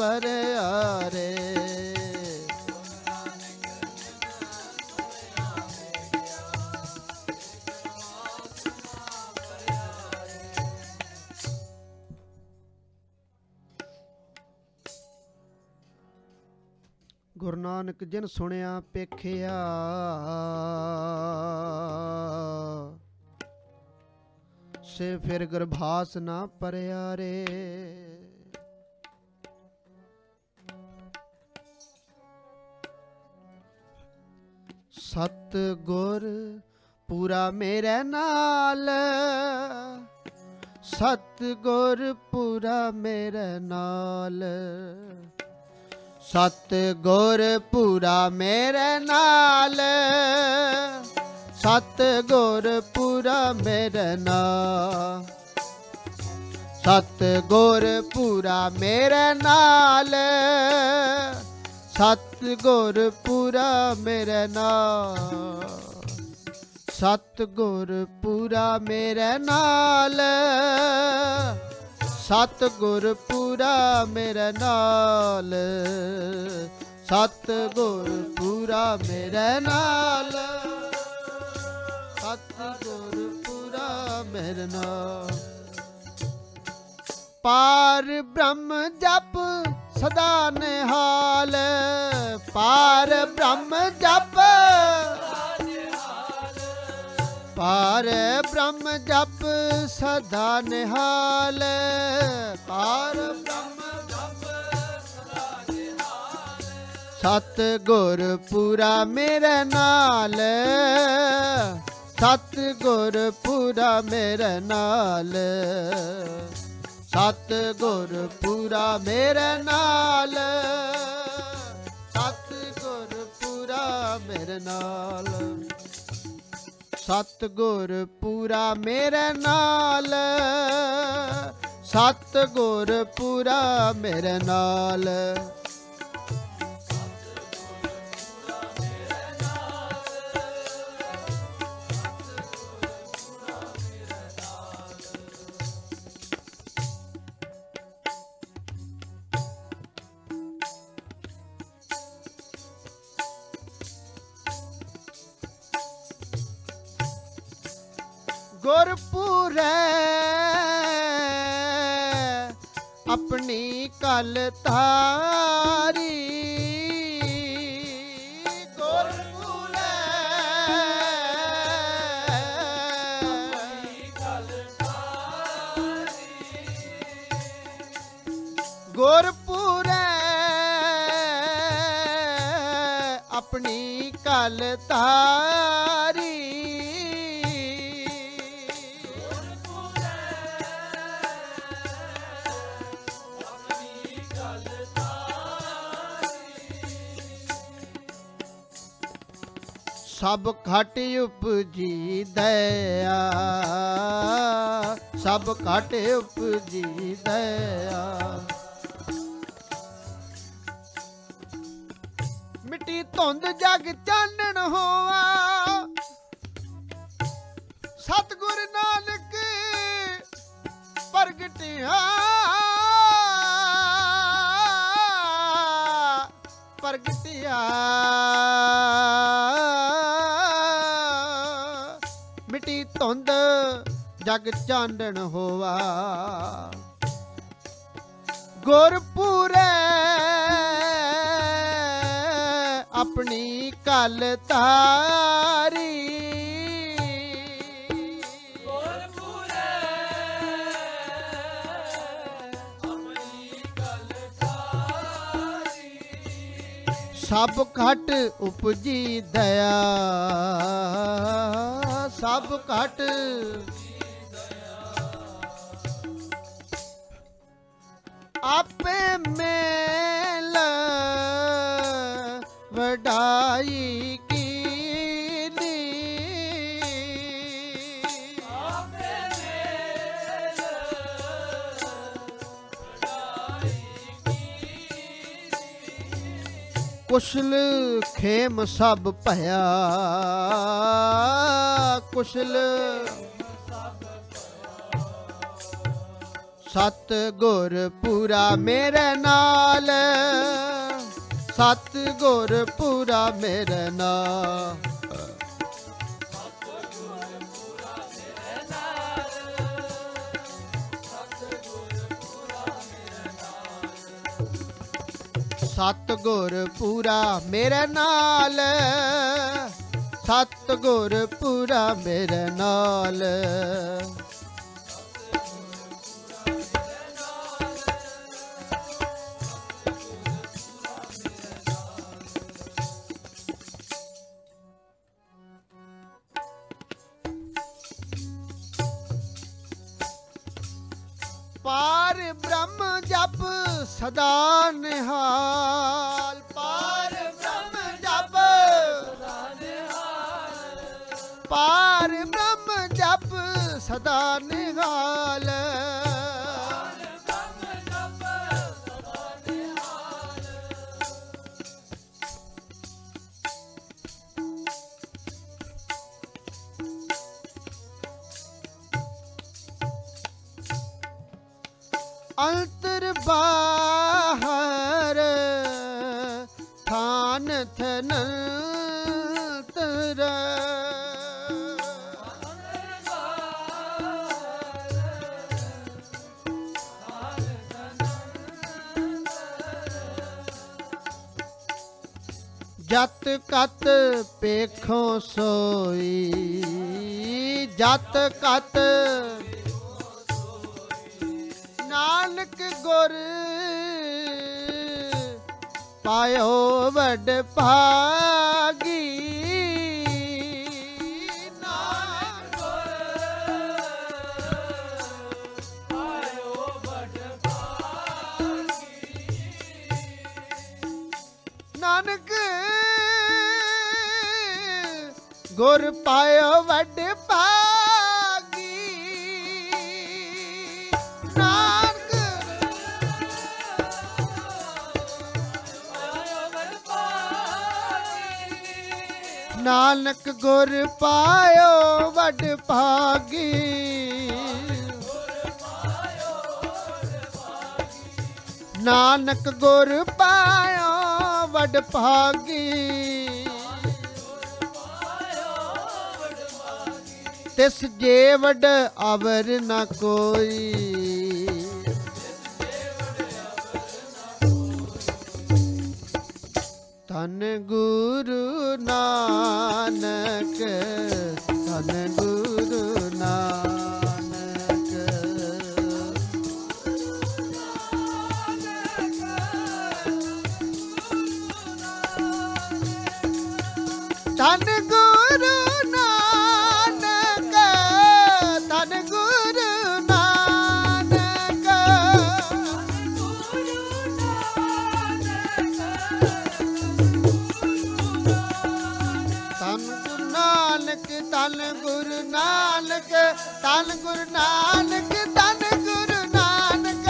Speaker 1: ਨਾ ਗੁਰੂ ਨਾਨਕ ਜਿਨ ਸੁਣਿਆ ਪੇਖਿਆ ਸੇ ਫਿਰ ਗਰਭਾਸ ਨਾ ਪਰਿਆ ਰੇ। ਸਤ ਗੁਰ ਪੂਰਾ ਮੇਰੇ ਨਾਲ। ਸਤ ਗੁਰ ਪੂਰਾ ਮੇਰੇ ਨਾਲ। ਸਤ ਗੁਰ ਪੂਰਾ ਮੇਰੇ ਨਾਲ। ਸਤ ਗੁਰ ਪੂਰਾ ਮੇਰੇ ਨਾਲ। ਸਤ ਗੁਰ ਪੂਰਾ ਮੇਰੇ ਨਾਲ। ਸਤ ਸਤ ਪੂਰਾ ਮੇਰਾ ਨਾਮ ਸਤ ਪੂਰਾ ਮੇਰੇ ਨਾਲ। ਸਤ ਪੂਰਾ ਮੇਰੇ ਨਾਲ। ਸਤ ਪੂਰਾ ਮੇਰੇ ਨਾਲ। ਸਤ ਪੂਰਾ ਮੇਰੇ ਨਾਲ। ਪਾਰ ਬ੍ਰਹਮ ਜਪ ਸਦਾ ਨਿਹਾਲ, ਪਾਰ ਬ੍ਰਹਮ ਜਪ ਪਾਰ ਬ੍ਰਹਮ ਜਪ ਸਦਾ ਨਿਹਾਲ, ਪਾਰ ਬ੍ਰਹਮ ਜਪ ਸਤ ਗੁਰ ਪੂਰਾ ਮੇਰੇ ਨਾਲ ਸਤ ਗੁਰ ਪੂਰਾ ਮੇਰੇ ਨਾਲ। ਸਤ ਗੁਰ ਪੂਰਾ ਮੇਰੇ ਨਾਲ। ਸਤ ਗੁਰ ਪੂਰਾ ਮੇਰੇ ਨਾਲ। ਸਤ ਗੁਰ ਪੂਰਾ ਮੇਰੇ ਨਾਲ। ਸਤ ਗੁਰ ਪੂਰਾ ਮੇਰੇ ਨਾਲ। ਗੁਰਪੂਰੈ ਆਪਣੀ ਕਲ ਤਾਰੀ। ਗੁਰਪੂਰੈ ਗੁਰਪੂਰੈ ਆਪਣੀ ਕਲ ਤਾਰੀ। ਸਭ ਘਟ ਉਪਜੀ ਦਇਆ ਸਭ ਘਟ ਉਪਜੀ ਦਇਆ ਮਿੱਟੀ ਧੁੰਦ ਜਗ ਚਾਨਣ ਹੋਆ। ਸਤਿਗੁਰ ਨਾਨਕ ਪ੍ਰਗਟਿਆ ਪ੍ਰਗਟਿਆ ਧੁੰਦ ਜਗ ਚਾਨਣ ਹੋਵਾ। ਗੁਰਪੂਰੈ ਆਪਣੀ ਕਲ ਤਾਰੀ। ਸਭ ਘਟ ਉਪਜੀ ਦਇਆ। ਸਭ ਘਟ। ਆਪੇ ਮੇਲ ਵਡਾਈ ਕੀਨੀ। ਕੁਸ਼ਲ ਖੇਮ ਸਭ ਭਇਆ। ਕੁਸ਼ਲ ਸਤ ਗੁਰ ਪੂਰਾ ਮੇਰੇ ਨਾਲ। ਸਤ ਗੁਰ ਪੂਰਾ ਮੇਰੇ ਨਾਲ। ਸਤ ਗੁਰ ਪੂਰਾ ਮੇਰੇ ਨਾਲ। ਸਤ ਗੁਰ ਪੂਰਾ ਮੇਰੇ ਨਾਲ। ਪਾਰ ਬ੍ਰਹਮ ਜਪ ਸਦਾ ਨਿਹਾਲ। ਪਾਰ ਬ੍ਰਹਮ ਜਪ ਸਦਾ ਨਿਹਾਲ। ਅੰਤਰ ਬਾ ਕਤ ਪੇਖੋ ਸੋਈ ਜਤ ਕਤ ਨਾਨਕ ਗੁਰ ਪਾਇਓ ਵੱਡ ਭਾਗੀ ਗੁਰ ਪਾਇਓ ਵੱਡ ਭਾਗੀ। ਨਾਨਕ ਨਾਨਕ ਗੁਰ ਪਾਇਓ ਵੱਡ ਭਾਗੀ। ਨਾਨਕ ਗੁਰ ਪਾਇਓ ਵੱਡ ਭਾਗੀ। ਤਿਸ ਜੇ ਵੱਡ ਆਵਰ ਨਾ ਕੋਈ। ਤਨ ਗੁਰੂ ਨਾਨਕ ਤਨ ਗੁਰੂ ਨਾਨਕ। ਤਨ ਤਨ ਗੁਰੂ ਨਾਨਕ ਤਨ ਗੁਰੂ ਨਾਨਕ।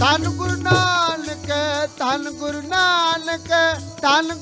Speaker 1: ਤਨ ਗੁਰੂ ਨਾਨਕ ਤਨ ਗੁਰੂ ਨਾਨਕ ਤਨ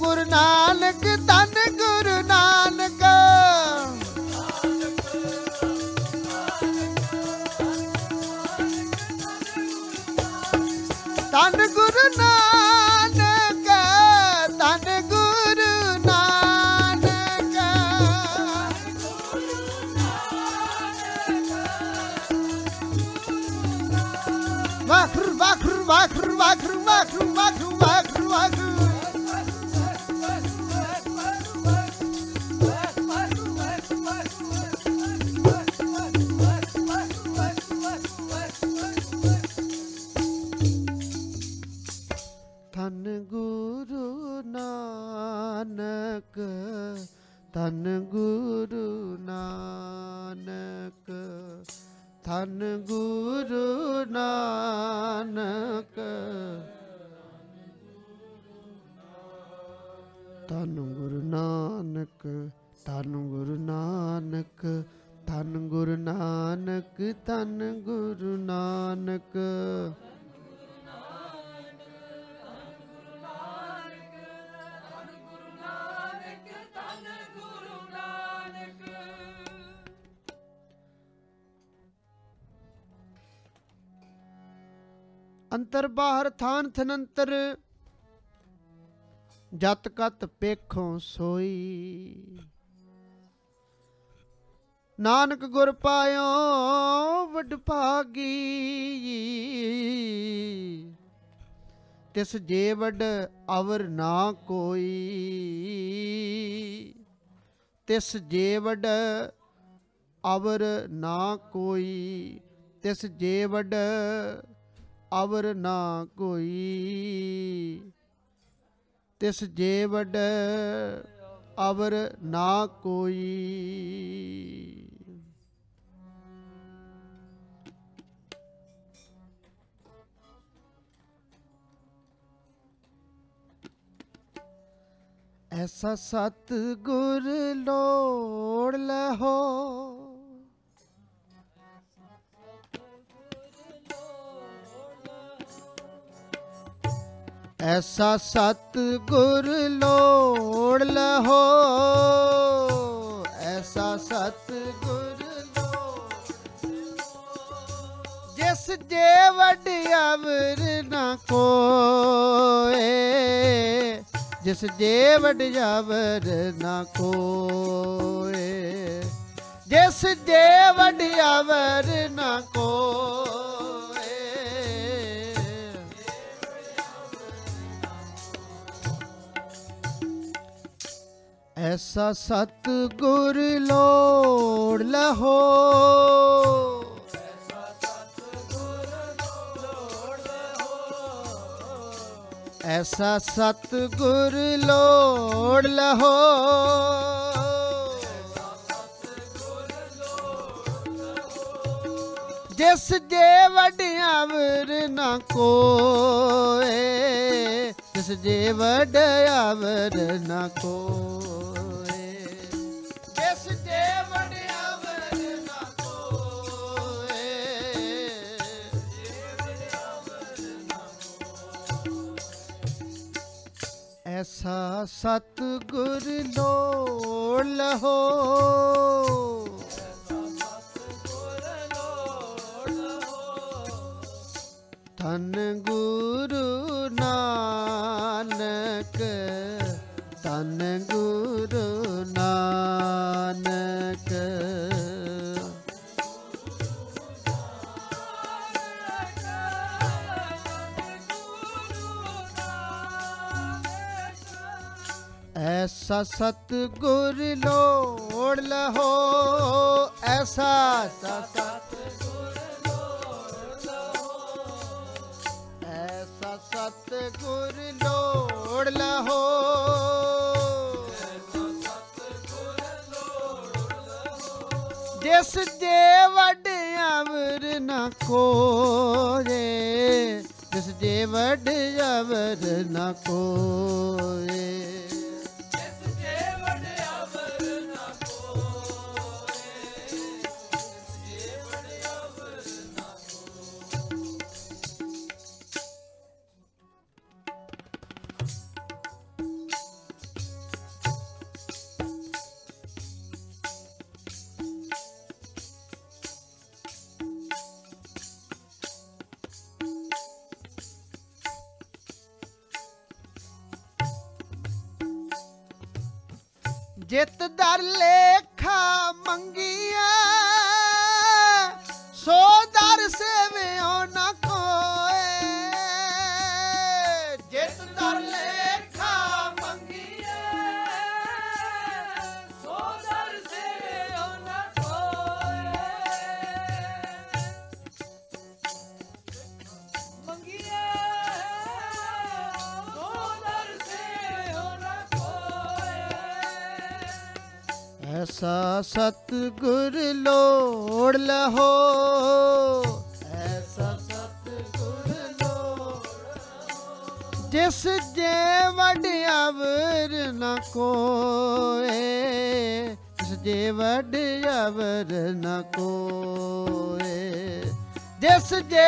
Speaker 1: ਧੰਨ ਗੁਰੂ ਨਾਨਕ। ਅੰਤਰ ਬਾਹਰ ਥਾਨ ਥਨੰਤਰ ਜਤ ਕਤ ਪੇਖੋਂ ਸੋਈ। ਨਾਨਕ ਗੁਰ ਪਾਇਓ, ਵਡ ਭਾਗੀ। ਤਿਸ ਜੇ ਵਡ ਅਵਰ ਨਾ ਕੋਈ, ਤਿਸ ਜੇ ਵਡ ਅਵਰ ਨਾ ਕੋਈ, ਤਿਸ ਜੇ ਵਡ ਅਵਰ ਨਾ ਕੋਈ। ਤਿਸ ਜੇ ਵਡ ਅਵਰ ਨਾ ਕੋਈ। ਐਸਾ ਸਤ ਗੁਰ ਲੋੜ ਲਹੋ। ਐਸਾ ਸਤ ਗੁਰ ਲੋੜ ਲਹੋ। ਐਸਾ ਸਤ ਗੁਰ ਜਿਸ ਜੇ ਵੱਡ ਅਵਰ ਨਾ ਕੋਏ। ਜਿਸ ਜੇ ਵੱਡ ਅਵਰ ਨਾ ਕੋਏ। ਜਿਸ ਜੇ ਵੱਡ ਨਾ ਕੋਏ। ਐਸਾ ਸਤ ਗੁਰ ਲੋੜ ਲਹੋ ਐਸਾ ਸਤ ਗੁਰ ਲੋੜ ਲਹੋ। ਜਿਸ ਜੇ ਵਡਿਆਵਰ ਨਾ ਕੋਏ, ਜਿਸ ਜੇ ਵਡਿਆਵਰ ਨਾ ਕੋਏ। ਐਸਾ ਸਤਿਗੁਰ ਲੋੜ ਲਹੋ। ਧੰਨ ਗੁਰੂ ਨਾਨਕ ਧੰਨ ਗੁਰੂ ਨਾਨਕ। ਐਸਾ ਸਤਿਗੁਰ ਲੋੜ ਲਹੋ, ਐਸਾ ਸਤਿਗੁਰ ਐਸਾ ਸਤਿਗੁਰ ਲੋੜ ਲਹੋ, ਜਿਸ ਦੇ ਵੱਡ ਅਵਰ ਨਾ ਕੋਏ ਜਿਸ ਦੇ ਵੱਡ ਅਵਰ ਨਾ ਕੋਏ ਜਿਤ ਦਰ ਐਸਾ ਸਤਿਗੁਰ ਲੋੜ ਲਹੋ। ਐਸਾ ਸਤਿਗੁਰ ਲੋੜ ਜਿਸ ਜੇ ਵੱਡ ਅਵਰ ਨ ਕੋਏ ਜਿਸ ਜੇ ਵੱਡ ਅਵਰ ਨ ਕੋਏ ਜਿਸ ਜੇ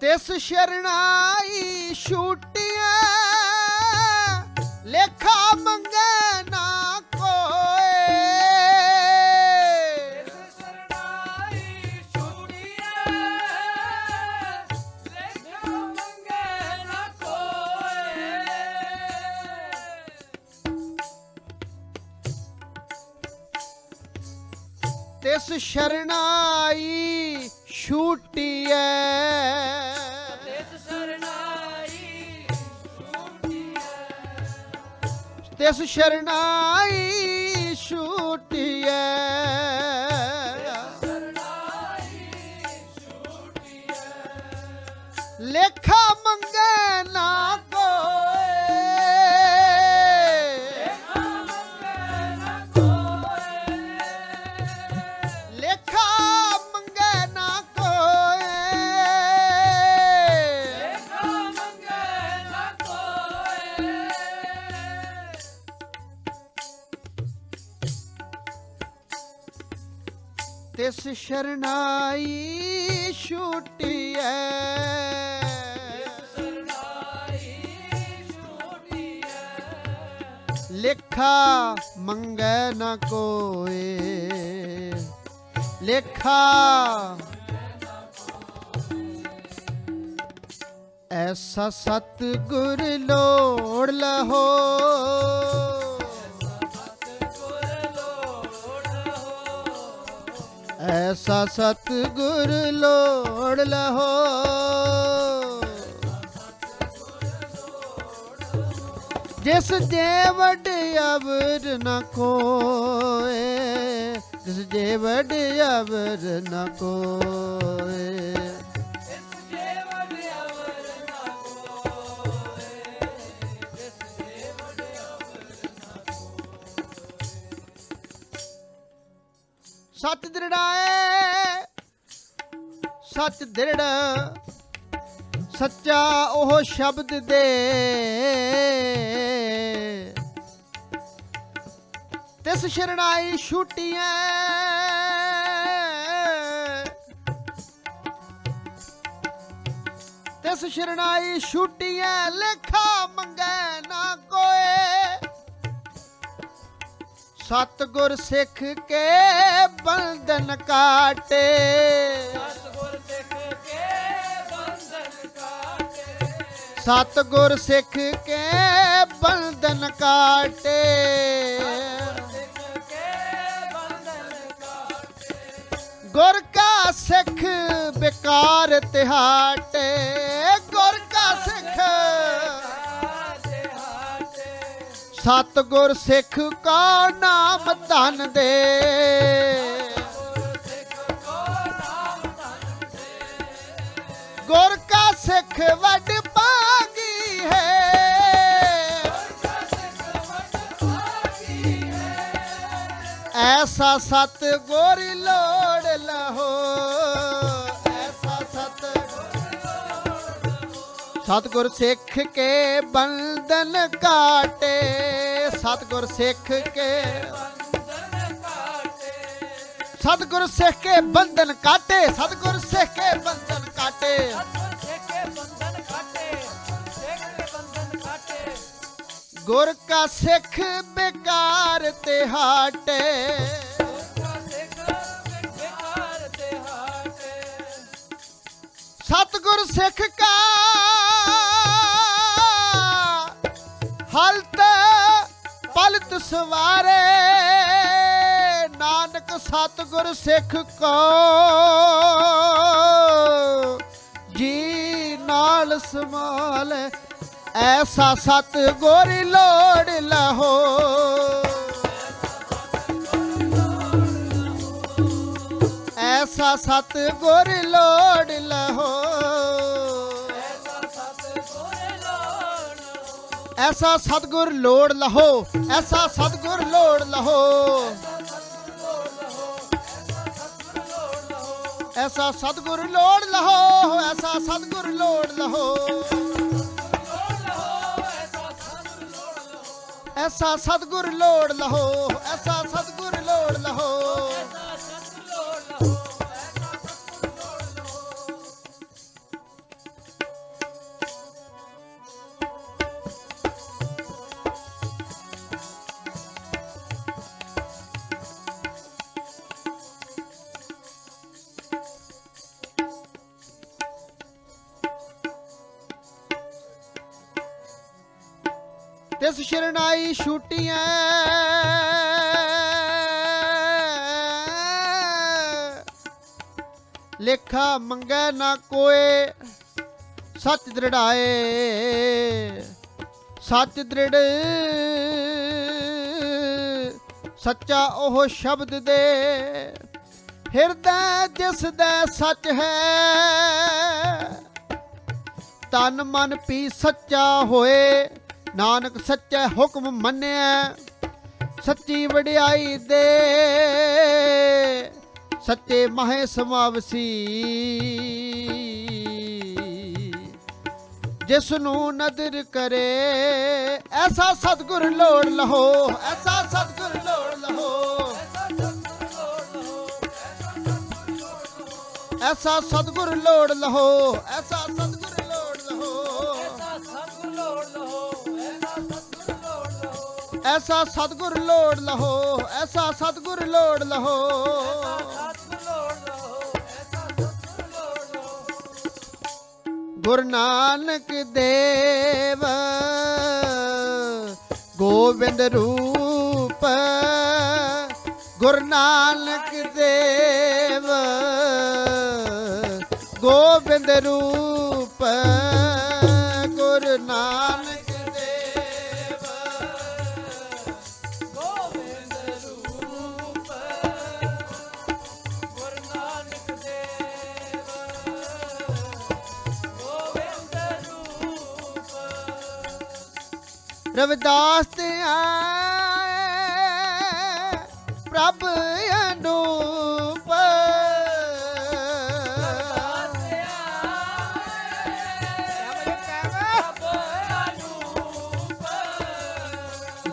Speaker 1: ਵੱਡ ਅਵਰ ਨ ਕੋਏ। ਤਿਸ ਸ਼ਰਣਾਈ ਛੂਟੀਆਂ ਲੇਖਾ ਮੰਗੇ ਨਾ ਕੋਏ। ਤਿਸ ਸ਼ਰਣਾਈ ਛੂਟੀਐ। ਤਿਸ ਸ਼ਰਣਾਈ ਛੂਟੀਐ। ਲੇਖਾ ਮੰਗੇ ਨਾ ਤਿਸ ਸ਼ਰਨਾਈ ਛੂਟੀਐ। ਲੇਖਾ ਮੰਗੈ ਨਾ ਕੋਏ। ਲੇਖਾ ਐਸਾ ਸਤਿਗੁਰ ਲੋੜ ਲਹੋ। ਐਸਾ ਸਤਿਗੁਰ ਲੋੜ ਲਹੋ। ਜਿਸ ਜੇ ਵੱਡ ਅਵਰ ਨ ਕੋਏ, ਜਿਸ ਜੇ ਵੱਡ ਅਵਰ ਨ ਕੋਏ। ਸੱਚ ਦ੍ਰਿੜਾਏ ਸੱਚ ਦ੍ਰਿੜ ਸੱਚਾ ਉਹ ਸ਼ਬਦ ਦੇ। ਤਿਸ ਸ਼ਰਣਾਈ ਛੁੱਟੀਆਂ ਤਿਸ ਸ਼ਰਣਾਈ ਛੁੱਟੀਆਂ ਲੇਖਾ ਮੰਗੈ ਸਤਗੁਰ ਸਿੱਖ ਕੇ ਬੰਧਨ ਕਾਟੇ।
Speaker 2: ਸਤਿਗੁਰ ਸਿੱਖ ਕੇ ਬੰਧਨ ਕਾਟੇ।
Speaker 1: ਸਤਗੁਰ ਸਿੱਖ ਕੇ ਬੰਧਨ ਕਾਟੇ। ਗੁਰ ਕਾ ਸਿੱਖ ਬਿਕਾਰ ਤਿਹਾਟੇ। ਗੁਰ ਕਾ ਸਿੱਖ ਸਤਗੁਰ ਸਿੱਖ ਕਾ ਨਾਮ ਧਨ ਦੇ। ਗੁਰ ਕਾ ਸਿੱਖ ਵੱਡ ਪਾਗੀ ਹੈ। ਐਸਾ ਸਤ ਗੋਰੀ ਲੋੜ ਲਹੋ। ਸਤਗੁਰ ਸਿੱਖ ਕੇ ਬੰਧਨ ਕਾਟੇ ਸਤਗੁਰ ਸਿੱਖ ਕੇ ਸਤਗੁਰ ਸਿੱਖ ਕੇ ਬੰਧਨ ਕਾਟੇ ਸਤਗੁਰ ਸਿੱਖ ਕੇ ਬੰਧਨ ਕਾਟੇ ਗੁਰ ਕਾ ਸਿੱਖ ਬੇਕਾਰ ਤੇ ਹਾਟੇ। ਸਤਗੁਰ ਸਿੱਖ ਕਾ ਹਲਤ ਪਲਤ ਸਵਾਰੇ, ਨਾਨਕ ਸਤਗੁਰ ਸਿੱਖ ਕੋ ਜੀ ਨਾਲ ਸਮਾਲ, ਐਸਾ ਸਤ ਲੋੜ ਲਹੋ ਐਸਾ ਸਤ ਗੋਰੀ ਲੋੜ ਲਹੋ ਐਸਾ ਸਤਗੁਰ ਲੋੜ ਲਹੋ ਐਸਾ ਸਤਗੁਰ ਲੋੜ ਲਹੋ ਐਸਾ ਸਤਗੁਰ ਲੋੜ ਲਹੋ ਐਸਾ ਸਤਗੁਰ ਲੋੜ ਲਹੋ ਐਸਾ ਸਤਗੁਰ ਲੋੜ ਲਹੋ ਐਸਾ ਸਤਗੁਰ ਲੋੜ ਲਹੋ ਸ਼ਰਣਾਈ ਛੁਟੀਆਂ। ਲੇਖਾ ਮੰਗੈ ਨਾ ਕੋਏ, ਸੱਚ ਦ੍ਰਿੜਾਏ। ਸੱਚ ਦ੍ਰਿੜ, ਸੱਚਾ ਉਹ ਸ਼ਬਦ ਦੇ। ਹਿਰਦੈ ਜਿਸ ਦਾ ਸੱਚ ਹੈ ਤਨ ਮਨ ਪੀ ਸੱਚਾ ਹੋਏ। ਨਾਨਕ ਸੱਚਾ ਹੁਕਮ ਮੰਨਿਆ, ਸੱਚੀ ਵਡਿਆਈ ਦੇ। ਸੱਚੇ ਮਹੇ ਸਮਾਵਸੀ। ਜਿਸ ਨੂੰ ਨਦਰ ਕਰੇ, ਐਸਾ ਸਤਗੁਰ ਲੋੜ ਲਹੋ, ਐਸਾ ਸਤਗੁਰ ਲੋੜ ਲਹੋ। ਐਸਾ ਸਤਗੁਰ ਲੋੜ ਲਹੋ, ਐਸਾ ਸਤਗੁਰ ਲੋੜ ਲਹੋ। ਐਸਾ ਸਤਗੁਰ ਲੋੜ ਲਹੋ। ਐਸਾ ਸਤਗੁਰ ਲੋੜ ਲਹੋ ਗੁਰੂ ਨਾਨਕ ਦੇਵ, ਗੋਬਿੰਦ ਰੂਪ, ਗੁਰੂ ਨਾਨਕ ਦੇਵ, ਗੋਬਿੰਦ ਰੂਪ, ਗੁਰੂ ਨਾਨਕ ਰਵਿਦਾਸ ਤੇ ਆਏ ਪ੍ਰਭ ਅਨੂਪ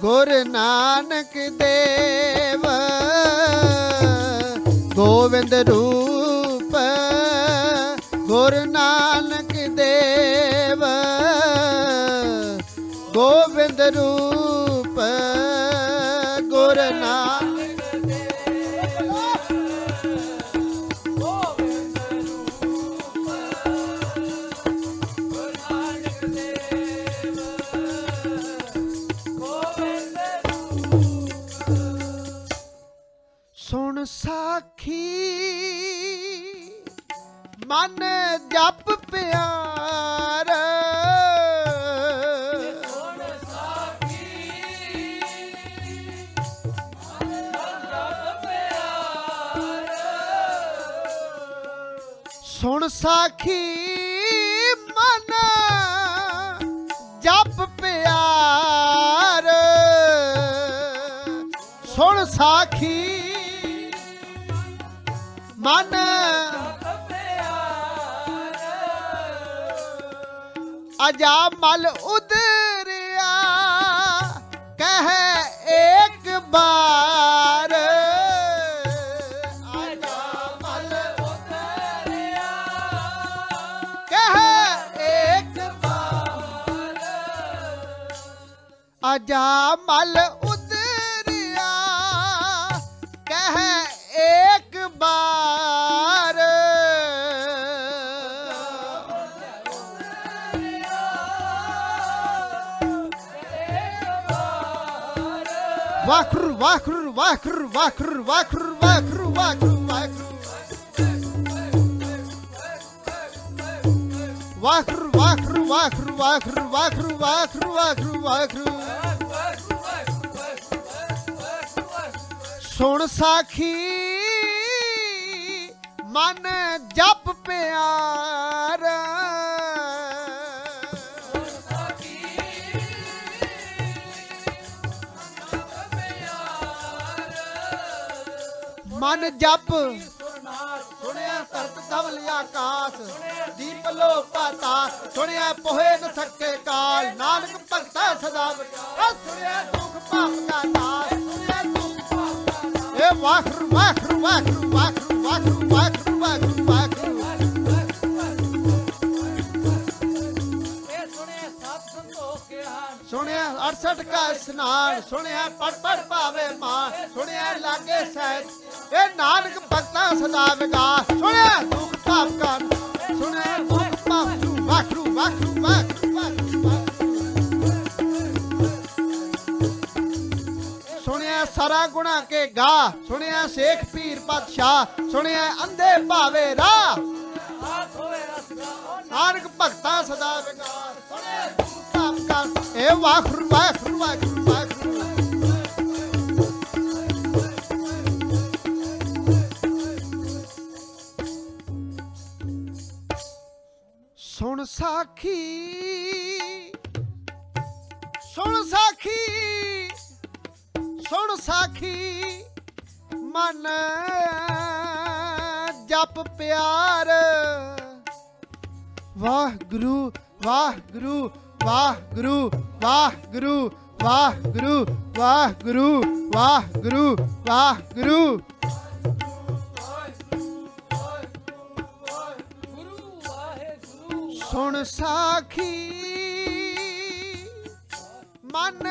Speaker 1: ਗੁਰ ਨਾਨਕ ਦੇਵ ਗੋਵਿੰਦ ਰੂਪ ਸੁਣ ਸਾਖੀ ਮਨ ਜਪ ਪਿਆਰ। ਸੁਣ ਸਾਖੀ ਮਨ ਅਜਾ ਮਲ ਉਦਰਿਆ ਕਹਿ ਏਕ ਬਾਰ। ਜਾ ਮਲ ਉਦਰਿਆ ਕਹਿ ਏਕ ਬਾਰ ਵਾਖਰੂ ਵਾਖਰੂ ਵਾਖਰ ਵਾਖਰੂ ਵਾਖਰੂ ਵਾਖਰੂ ਵਾਖਰੂ ਵਾਖਰ ਵਾਖਰੂ ਵਾਖਰੂ ਵਾਖਰੂ ਵਾਖਰੂ ਵਾਖਰੂ ਵਾਖਰੂ ਵਾਖਰੂ ਵਾਖਰੂ ਸੁਣ ਸਾਖੀ, ਮਨ ਜਪ ਪਿਆਰ। ਮਨ ਜਪ। ਸੁਣਿਆ ਧਰਤ ਧਵਲ ਆਕਾਸ, ਦੀਪ ਲੋ ਪਾਤਾ ਸੁਣਿਆ ਪੋਹੇ ਨ ਸਕੇ ਕਾਲ, ਨਾਨਕ ਭਗਤਾ ਸਦਾ ਬਚਾ ਸੁਣਿਆ ਦੁਖ ਪਾਪ ਦਾ ਨਾਸ ਵਾਖਰੂ ਵਾਖਰੂ ਵਾਖਰੂ ਵਾਖਰੂ ਵਾਖਰੂ ਵਾਖਰੂ ਵਾਖਰੂ ਵਾਖਰੂ ਸੁਣਿਆ 68 ਕਾ ਇਸਨਾਨ, ਸੁਣਿਆ ਪੜ ਪੜ ਪਾਵੇ ਮਾਂ ਸੁਣਿਆ ਲਾਗੇ ਸਹਿਤ ਇਹ ਨਾਨਕ ਭਗਤਾ ਸਦਾ ਵਿਗਾਸ, ਸੁਣਿਆ ਦੁਖ ਪਾਪ ਕਾ ਗੁਣਾ ਕੇ ਗਾ। ਸੁਣਿਆ ਸੇਖ ਪੀਰ ਪਾਤਸ਼ਾਹ, ਸੁਣਿਆ ਅੰਧੇ ਭਾਵੇ ਰਾਹ।
Speaker 2: ਆਪ ਹੋਵੇ
Speaker 1: ਨਾਨਕ ਭਗਤਾ ਸਦਾ ਵਿਕਾਰ। ਸੁਣਿਆ ਦੁਖ ਪਾਪ ਕਾ ਇਹ ਵਾਖਰੂ ਵਾਖਰੂ ਵਾਖਰੂ ਵਾਖਰੂ ਸੁਣ ਸਾਖੀ ਸੁਣ ਸਾਖੀ। ਸੁਣ ਸਾਖੀ ਮਨ ਜਪ ਪਿਆਰ। ਵਾਹਿਗੁਰੂ ਵਾਹਿਗੁਰੂ ਵਾਹਿਗੁਰੂ ਵਾਹਿਗੁਰੂ ਵਾਹਿਗੁਰੂ ਵਾਹਿਗੁਰੂ ਵਾਹਿਗੁਰੂ ਵਾਹਿਗੁਰੂ।
Speaker 2: ਗੁਰੂ ਵਾਹਿਗੁਰੂ।
Speaker 1: ਸੁਣ ਸਾਖੀ ਮਨ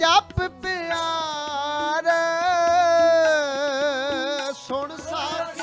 Speaker 1: ਜਪ ਪਿਆਰ। ਸੁਣ ਸਾਖੀ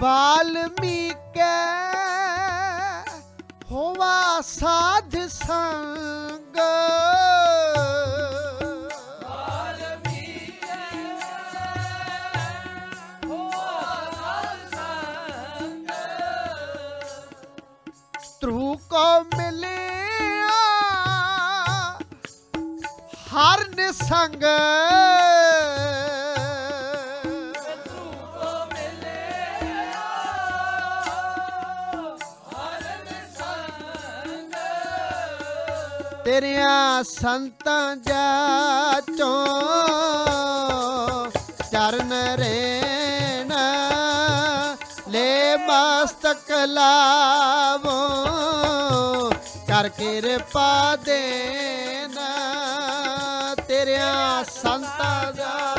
Speaker 1: ਵਾਲਮੀਕੈ ਹੋਵਾ ਸਾਧ ਸੰਗ। ਤਰੂ ਕੋ ਮਿਲਿਆ ਹਰ ਨਿਸੰਗ ਤੇਰਿਆਂ ਸੰਤਾਂ ਜਾਚੋਂ ਚਰਨ ਰੇਣ ਲੈ ਮਸਤਕ ਲਾਵੋ ਕਰ ਕਿਰਪਾ ਦੇਣਾ ਤੇਰਿਆਂ ਸੰਤਾਂ
Speaker 2: ਜਾ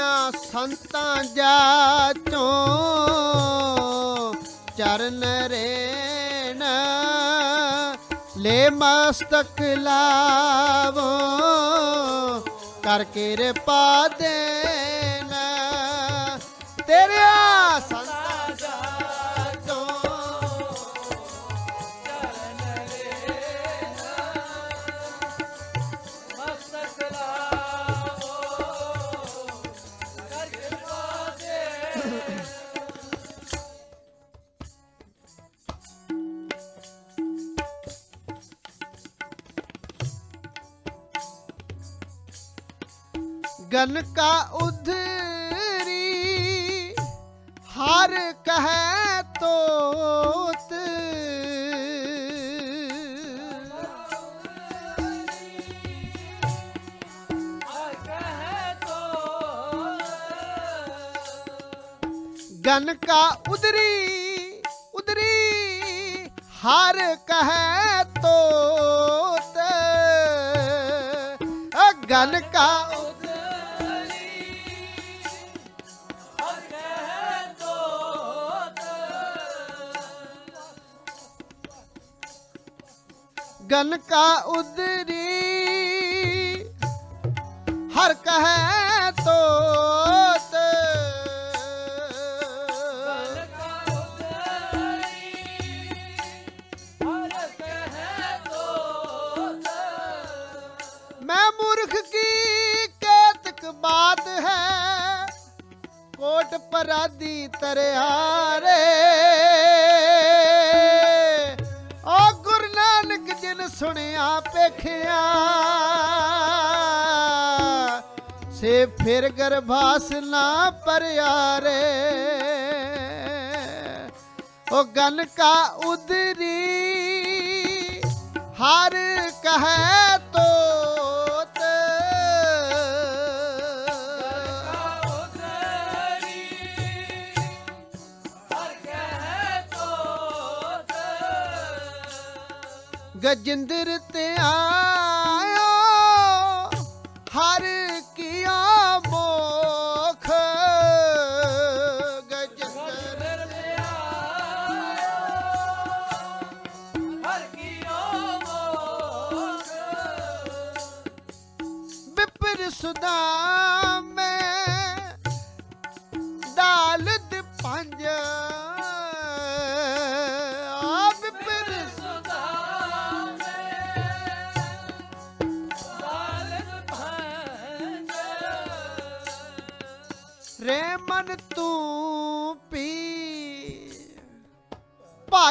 Speaker 1: ਤੇਰਿਆਂ ਸੰਤਾਂ ਜਾਚੋਂ ਚਰਨ ਰੇਣ। ਲੈ ਮਸਤਕ ਲਾਵੋ ਕਰ ਕਿਰਪਾ ਦੇਣਾ। ਤੇਰਿਆਂ गगन का उधरी हर कह तोत गगन का उदरी उदरी हर कह तो गन का ਗਨ ਕਾ ਉਦਰੀ। ਹਰ ਕਹੈ ਤੋਤ। ਗਨ ਮੈਂ ਮੂਰਖ ਕੀ ਕੇਤਕ ਬਾਤ ਹੈ? ਕੋਟ ਪਰਾਦੀ ਤਰਿਆ ਰੇ ਸੁਣਿਆ ਪਖਿਆ ਸੇ ਫਿਰ ਗਰਭਾਸ ਨਾ ਪਰਿਆਰੇ। ਉਹ ਗਨ ਕਾ ਉਦਰੀ ਹਰ ਕਹੈ ਤੋ ਗਜਿੰਦਰ ਤੇ ਆਇਓ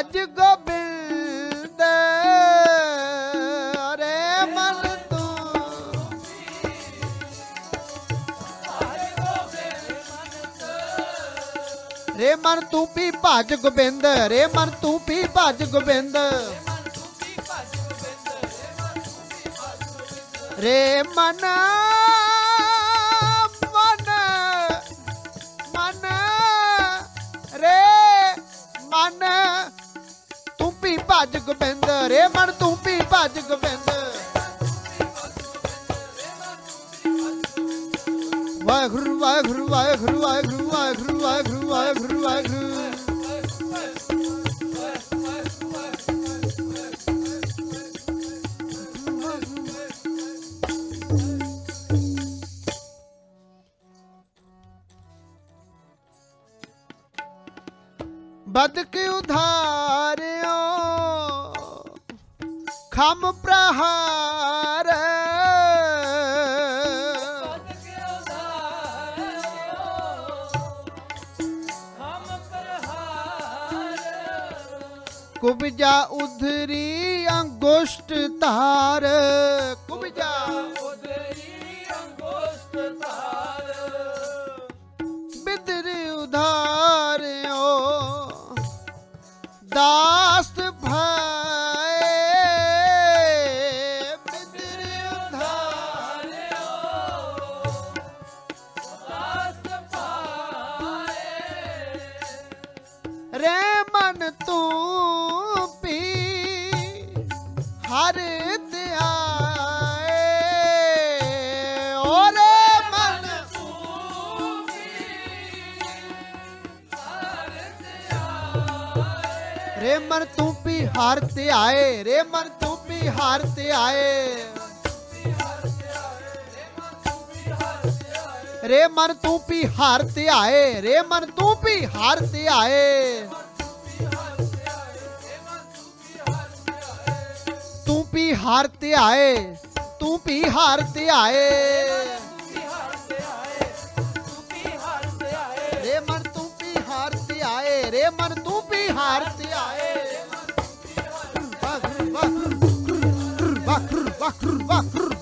Speaker 1: ਭਜ ਗੋਬਿੰਦ ਰੇ ਮਨ ਤੂੰ। ਰੇ ਮਨ ਤੂੰ ਵੀ ਭਜ ਗੋਬਿੰਦ, ਰੇ ਮਨ ਤੂੰ ਵੀ ਭਜ ਗੋਬਿੰਦ। ਰੇ ਮਨ ਭਜ ਗੋਬਿੰਦ, ਰੇ ਮਨ ਤੂੰ ਵੀ ਭਜ ਗੋਬਿੰਦ। ਵਾਹਿਗੁਰੂ ਵਾਹਿਗੁਰੂ ਵਾਹਿਗੁਰੂ ਵਾਹਿਗੁਰੂ ਵਾਹਿਗੁਰੂ ਵਾਹਿਗੁਰੂ ਵਾਹਿਗੁਰੂ ਵਾਹਿਗੁਰੂ। ਬਦ ਕੇ ਉਧਾਰਿਓ ਕੁਬਜਾ ਉਧਰੀ ਅੰਗੁਰ ਅੰਗੁਸ਼ਟ ਧਾਰ से आए रे मन तू भी से आए। रे मन तू भी से आए, रे मन तू भी से आए। तू भी से आए, तू भी से आए।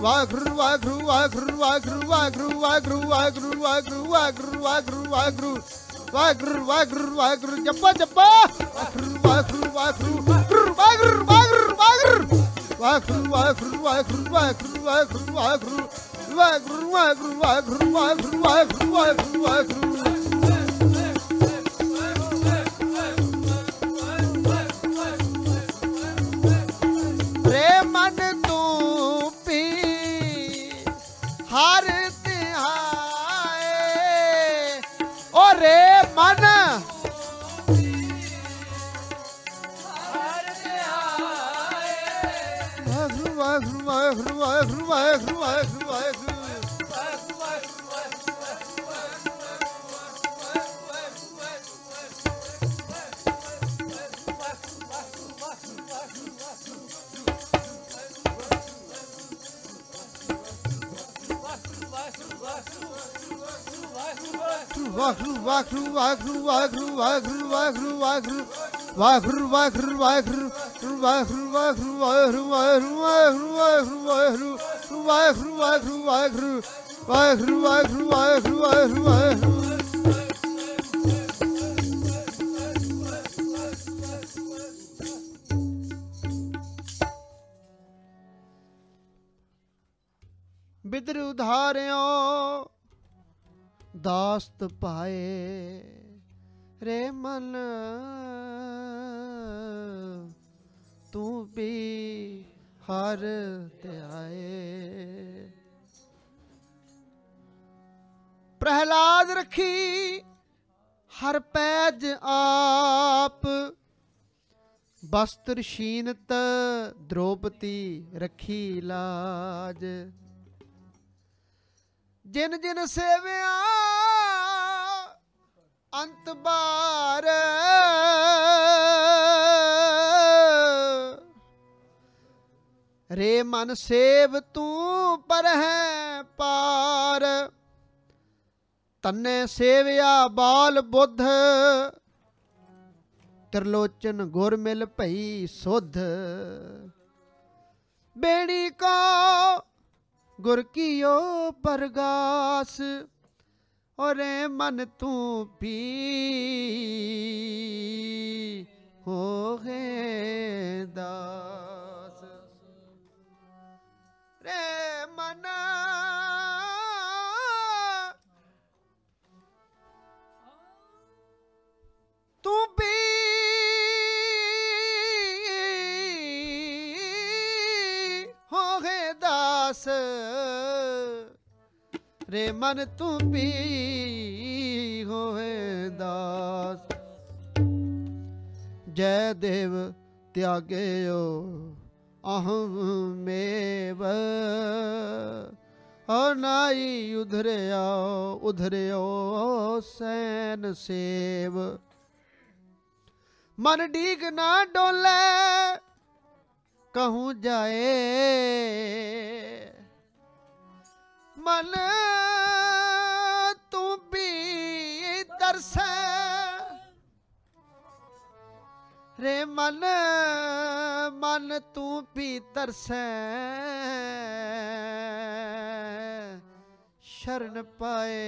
Speaker 1: ਵਾਖਰੂ ਵਾਖਰੂ ਵਾਖਰੂ ਵਾਖਰੂ ਵਾਖਰੂ ਵਾਖਰੂ ਵਾਖਰੂ ਵਾਖਰੂ ਵਾਖਰੂ ਵਾਖਰੂ ਵਾਖਰੂ ਵਾਖਰੂ ਵਾਖਰੂ ਵਾਖਰੂ ਵਾਖਰੂ ਜੱਪਾ ਜੱਪਾ ਵਾਖਰੂ ਵਾਖਰੂ ਵਾਖਰੂ ਵਾਖਰੂ ਵਾਖਰੂ ਵਾਖਰੂ ਵਾਖਰੂ ਵਾਖਰੂ ਵਾਖਰੂ ਵਾਖਰੂ ਵਾਖਰੂ ਵਾਖਰੂ ਵਾਖਰੂ ਵਾਖਰੂ ਵਾਖਰੂ ਵਾਖਰੂ ਵਾਖਰੂ ਵਾਖਰੂ ਵਾਹਿਗੁਰੂ ਵਾਹਿਗੁਰੂ ਵਾਹਿਗੁਰੂ ਵਾਖਰੂ ਵਾਖਰੂ ਵਾਹਿਗੁਰੂ ਵਾਹਿਗੁਰੂ ਵਾਹਿਗੁਰੂ ਵਾਖਰੂ ਵਾਹਿਗੁਰੂ ਵਾਖਰੂ ਵਾਖਰੂ ਵਾਹਿਗੁਰੂ ਵਾਹਿਗੁਰੂ ਵਾਹਿਗੁਰੂ ਵਾਹਿਗੁਰੂ ਵਾਹਿਗੁਰੂ ਵਾਹਿਗੁਰੂ ਵਾਹਿਗੁਰੂ ਵਾਹਿਗੁਰੂ ਵਾਹਿਗੁਰੂ ਵਾਹਿਗੁਰੂ मत पाए रे मन। तू भी हार आए। प्रहलाद रखी हर पैज आप। बस्त्र शीनत द्रौपदी रखी लाज। ਜਿਨ ਜਿਨ ਸੇਵਿਆ ਅੰਤ ਬਾਰ। ਰੇ ਮਨ ਸੇਵ ਤੂੰ ਪਰ ਹੈ ਪਾਰ। ਤੰਨੇ ਸੇਵਿਆ ਬਾਲ ਬੁੱਧ। ਤ੍ਰਿਲੋਚਨ ਗੁਰ ਮਿਲ ਭਈ ਸੁਧ। ਬੇੜੀ ਕਾ ਗੁਰ ਕੀਓ ਪਰਗਾਸ ਔਰੇ ਮਨ ਤੂੰ ਪੀ ਹੋ ਦਾਸ। ਰੇ ਮਨ। ਤੂੰ ਪੀ ਦਾਸ ਰੇ ਮਨ ਤੂੰ ਪੀ ਹੋਏ ਦਾਸ। ਜੈ ਦੇਵ ਤਿਆਗਿਓ, ਅਹੰ ਮੇਵ। ਓ ਨਾਈ ਉਧਰਿਆ, ਉਧਰਿਓ ਸੈਨ ਸੇਵ। ਮਨ ਡੀਗ ਨਾ ਡੋਲੇ, ਕਹੂੰ ਜਾਏ। ਮਨ ਤੂੰ ਵੀ ਤਰਸੈ ਰੇ ਮਨ ਮਨ ਤੂੰ ਵੀ ਤਰਸੈ ਸ਼ਰਨ ਪਾਏ।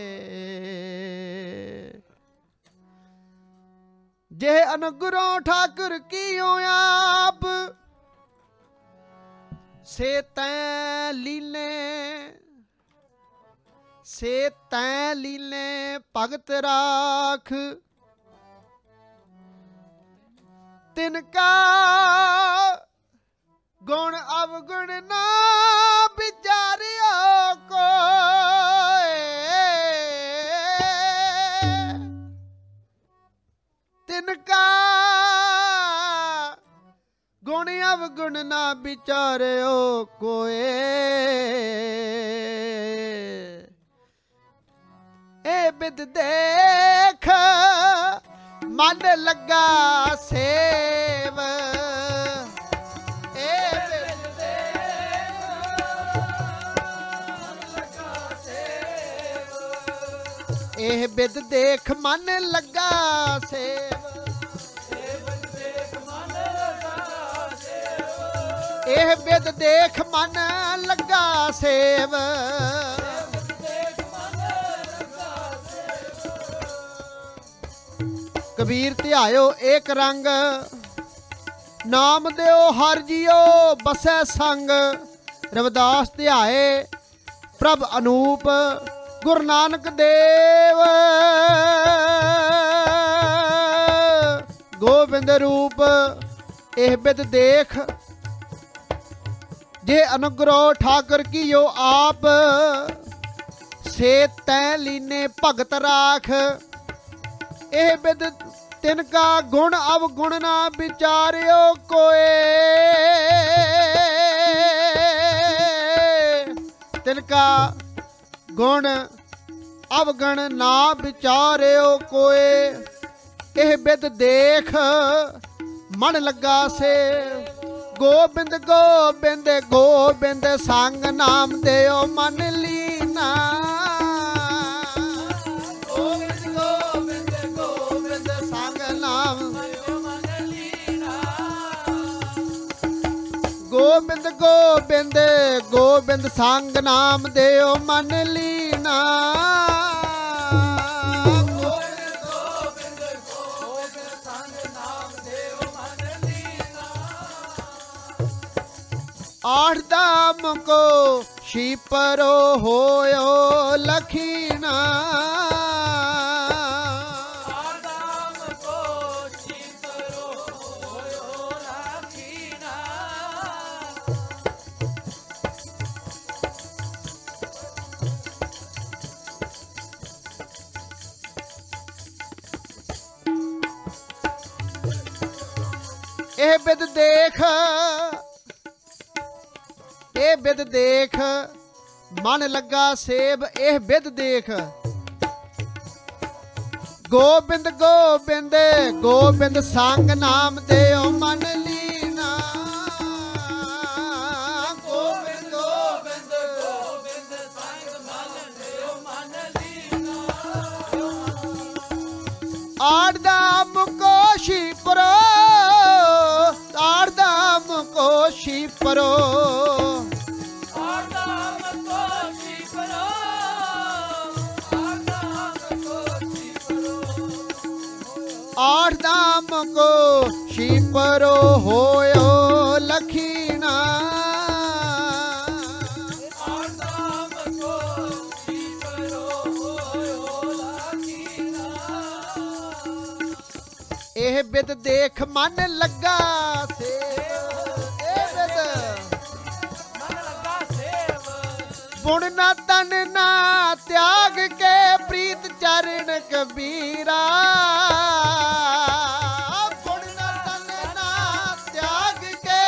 Speaker 1: ਜੇ ਅਨਗੁਰੋਂ ਠਾਕੁਰ ਕੀਓ ਆਪ, ਸੇ ਤੈ ਲੀਲੇ। ਸੇ ਤੈ ਲੀਲੇ ਭਗਤ ਰਾਖ। ਤਿਨ ਕਾ ਗੁਣ ਅਵਗੁਣ ਨਾ ਵਿਚਾਰਿਓ ਕੋਏ। ਤਿਨ ਕਾ ਗੁਣ ਅਵਗੁਣ ਨਾ ਵਿਚਾਰਿਓ ਕੋਏ। ਬਿਦ ਦੇਖ, ਮਨ ਲੱਗਾ ਸੇਵ। ਇਹ ਬਿਦ ਦੇਖ, ਮਨ ਲੱਗਾ ਸੇਵ। ਇਹ ਬਿਦ ਦੇਖ, ਮਨ ਲੱਗਾ ਸੇਵ। ਕਬੀਰ ਧਿਆਇਓ ਏਕ ਰੰਗ। ਨਾਮ ਦਿਓ ਹਰ ਜੀਓ, ਬਸੈ ਸੰਗ। ਰਵਿਦਾਸ ਧਿਆਏ, ਪ੍ਰਭ ਅਨੂਪ, ਗੁਰੂ ਨਾਨਕ ਦੇਵ। ਗੋਬਿੰਦ ਰੂਪ, ਇਹ ਬਿਦ ਦੇਖ। ਜੇ ਅਨੁਗ੍ਰਹ ਠਾਕਰ ਕੀਓ ਆਪ ਸੇ ਤੈ ਲੀਨੇ ਭਗਤ ਰਾਖ। ਇਹ ਬਿਦ ਤਿਨ ਕਾ ਗੁਣ ਅਵਗੁਣ ਨਾ ਵਿਚਾਰਿਓ ਕੋਏ। ਤਿਨ ਕਾ ਗੁਣ ਅਵਗਣ ਨਾ ਵਿਚਾਰਿਓ ਕੋਏ। ਇਹ ਬਿਦ ਦੇਖ ਮਨ ਲੱਗਾ ਸੇ। ਗੋਬਿੰਦ ਗੋਬਿੰਦ ਗੋਬਿੰਦ ਸੰਗ ਨਾਮ ਦਿਓ ਮਨ ਲੀਨਾ। ਗੋਬਿੰਦ ਗੋਬਿੰਦ ਗੋਬਿੰਦ ਸੰਗ ਨਾਮ ਦੇਓ ਮਨ ਲੀਨਾ। ਆਠ ਦਾਮ ਕੋ ਸ਼ੀਪਰੋ ਹੋਇਓ ਲਖੀਣਾ ਇਹ ਬਿਦ ਦੇਖ। ਇਹ ਬਿਦ ਦੇਖ। ਮਨ ਲੱਗਾ ਸੇਬ, ਇਹ ਬਿਦ ਦੇਖ। ਗੋਬਿੰਦ ਗੋਬਿੰਦ ਗੋਬਿੰਦ ਸੰਗ ਨਾਮ ਦਿਓ ਮਨ ਲੀਨਾ। ਗੋਬਿੰਦ ਗੋਬਿੰਦ
Speaker 2: ਗੋਬਿੰਦ ਸੰਗ ਮਨ ਦਿਓ ਮਨ ਲੀਨਾ।
Speaker 1: ਆੜਦਾਮ ਕੋਸ਼ੀ ਪਰੋ ਪਰੋ
Speaker 2: ਆਦਾਮ ਕੋ ਚਿਤਰੋ ਆਦਾਮ ਕੋ ਚਿਤਰੋ
Speaker 1: ਆੜਦਾਮ ਕੋ ਸ਼ੀਪਰੋ ਹੋਇਓ ਲਖੀਣਾ
Speaker 2: ਆਦਾਮ ਕੋ ਚਿਤਰੋ ਹੋਇਓ ਲਾਖੀਨਾ
Speaker 1: ਇਹ ਬਿਦ ਦੇਖ ਮਨ ਲੱਗਾ ਸੇ ਗੁਣ ਨਾ ਤਨ ਨਾ ਤਿਆਗ ਕੇ ਪ੍ਰੀਤ ਚਰਨ ਕਬੀਰਾ। ਗੁਣ ਨਾ ਤਨ ਤਿਆਗ ਕੇ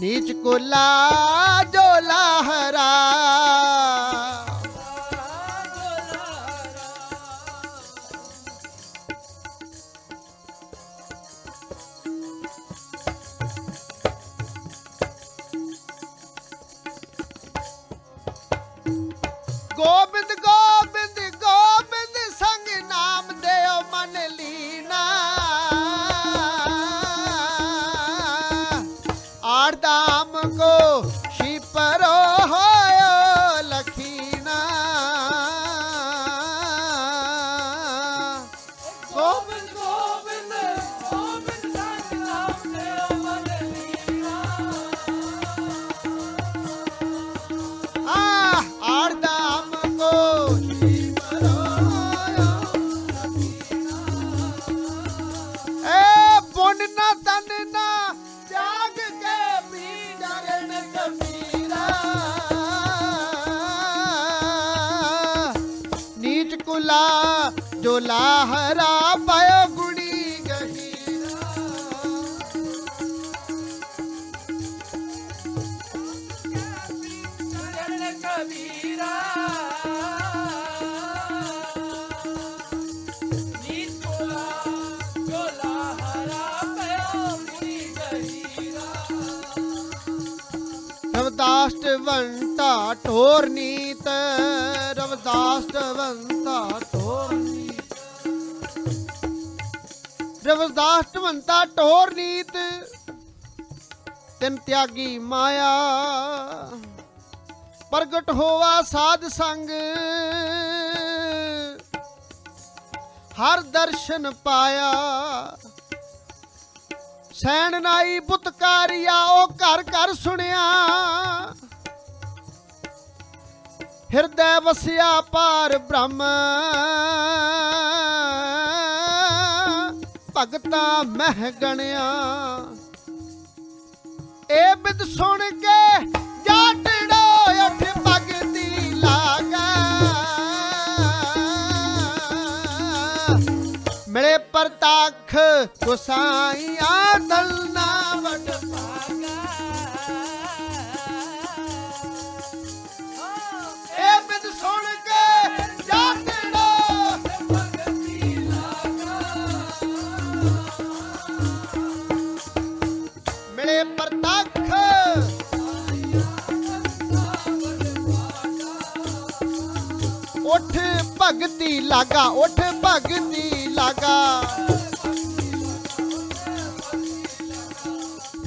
Speaker 1: ਨੀਚ ਕੋਲਾ ਜੋ ਲਾਹਰਾ ਸੰਗ।
Speaker 2: ਹਰ
Speaker 1: ਦਰਸ਼ਨ ਪਾਇਆ। ਸੈਣ ਨਾਈ ਬੁੱਤਕਾਰੀਆ ਉਹ ਘਰ ਘਰ ਸੁਣਿਆ। ਹਿਰਦੈ ਵਸਿਆ ਪਾਰ ਬ੍ਰਹਮ। ਭਗਤਾ ਮਹਿ ਗਣਿਆ। ਇਹ ਬਿਦ ਸੁਣ ਕੇ ਪ੍ਰਤੱਖ ਗੁਸਾਈਆਂ ਦਲਨਾ ਵਡ ਇਹ ਬਿਦ ਸੁਣ ਕੇ ਜਾਟੜੋ ਮਿਲੇ ਪ੍ਰਤੱਖ। ਉਠ ਭਗਤੀ ਲਾਗਾ, ਉੱਠ ਭਗਤੀ ਲਾਗਾ।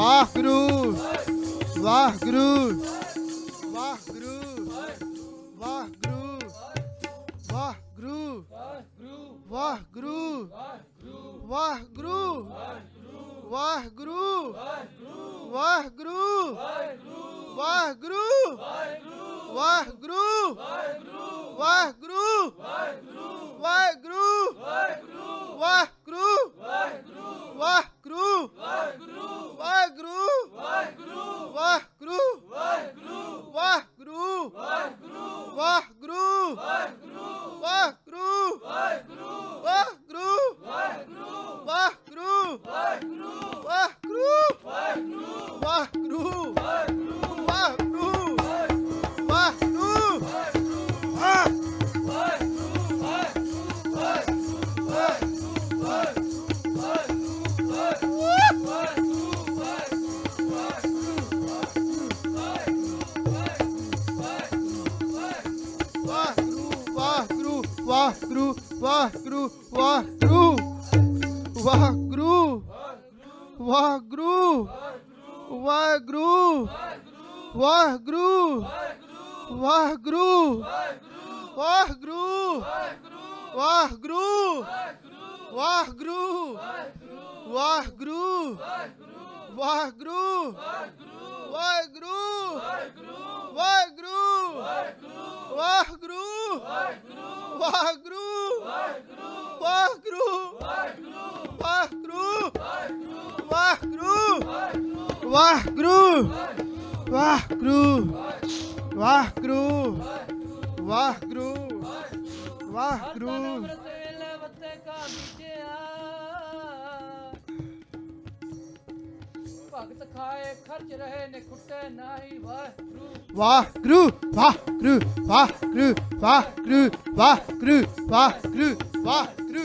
Speaker 1: ਵਾਹਿਗੁਰੂ ਵਾਹਿਗੁਰੂ। ਵਾਹਿਗੁਰੂ ਵਾਹਿਗੁਰੂ ਵਾਹਿਗੁਰੂ ਵਾਹਿਗੁਰੂ
Speaker 2: ਮਿਟਿਆ ਭਗਤ ਖਾਏ ਖਰਚ ਰਹੇ ਨੇ ਖੁੱਟੇ ਨਾਹੀ ਵਾਹਿਗੁਰੂ।
Speaker 1: ਵਾਹਿਗੁਰੂ ਵਾਹਿਗੁਰੂ ਵਾਹਿਗੁਰੂ ਵਾਹਿਗੁਰੂ ਵਾਹਿਗੁਰੂ ਵਾਹਿਗੁਰੂ ਵਾਹਿਗੁਰੂ।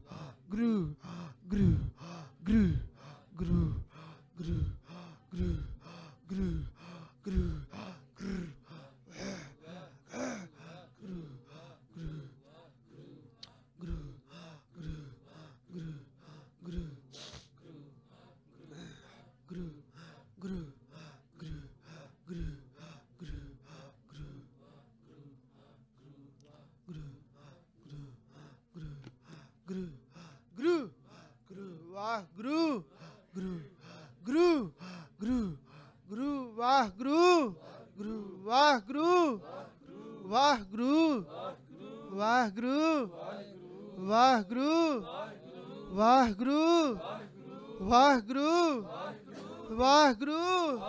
Speaker 1: ਵਾਹਿਗੁਰੂ ਗੁਰੂ ਗੁਰੂ ਗੁਰੂ ਗੁਰੂ ਵਾਹਿਗੁਰੂ ਗੁਰੂ ਵਾਹਿਗੁਰੂ ਵਾਹਿਗੁਰੂ ਵਾਹਿਗੁਰੂ ਵਾਹਿਗੁਰੂ ਵਾਹਿਗੁਰੂ ਵਾਹਿਗੁਰੂ ਵਾਹਿਗੁਰੂ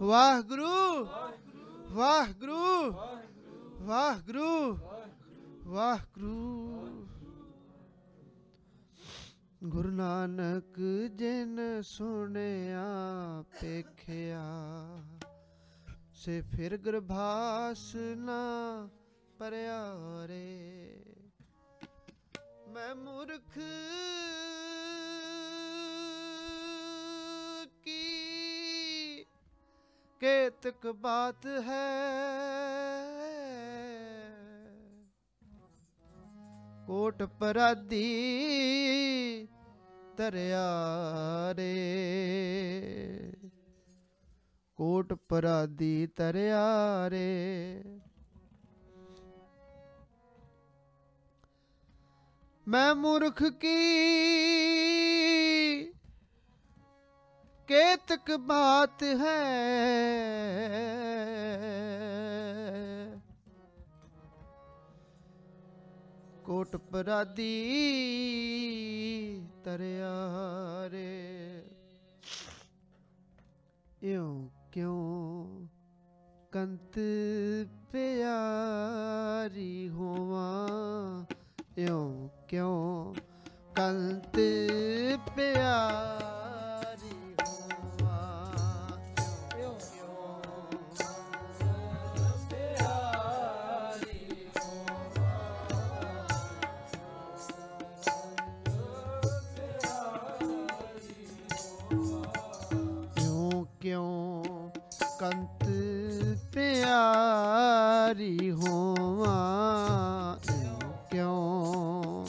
Speaker 1: ਵਾਹਿਗੁਰੂ ਵਾਹਿਗੁਰੂ ਵਾਹਿਗੁਰੂ ਵਾਹਿਗੁਰੂ ਵਾਹਿਗੁਰੂ ਗੁਰੂ ਨਾਨਕ ਜਿਨ ਸੁਣਿਆ, ਪੇਖਿਆ, ਸੇ ਫਿਰ ਗਰਭਾਸ ਨਾ ਪਰਿਆ ਰੇ। ਮੈਂ ਮੂਰਖ ਕੀ? ਕੇਤਕ ਬਾਤ ਹੈ? ਕੋਟ ਪਰਾਦੀ ਤਰਿਆ ਰੇ। ਕੋਟ ਪਰਾਦੀ ਤਰਿਆ ਰੇ। ਮੈਂ ਮੂਰਖ ਕੀ? ਕੇਤਕ ਬਾਤ ਹੈ? ਕੋਟ ਪਰਾਦੀ ਤਰਿਆ ਰੇ ਇਉਂ ਕਿਉਂ ਕੰਤ ਪਿਆਰੀ ਹੋਵਾਂ? ਇਉਂ ਕਿਉਂ ਕੰਤ ਪਿਆਰੀ ਕੰਤ ਪਿਆਰੀ ਹੋਵਾਂ ਕਿਉਂ?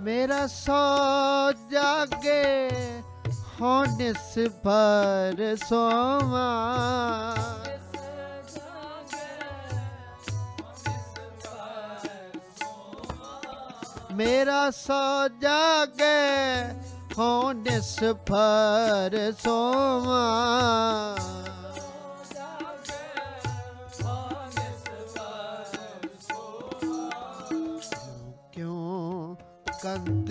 Speaker 1: ਮੇਰਾ ਸੋ ਜਾਗੇ ਹੋ ਨਿਸ ਪਰ ਸੋਵਾਂ। ਮੇਰਾ ਸੋ ਜਾਗੇ ਖੋ ਨਿਸਫਰ ਸੋਵਾ। ਕੰਦ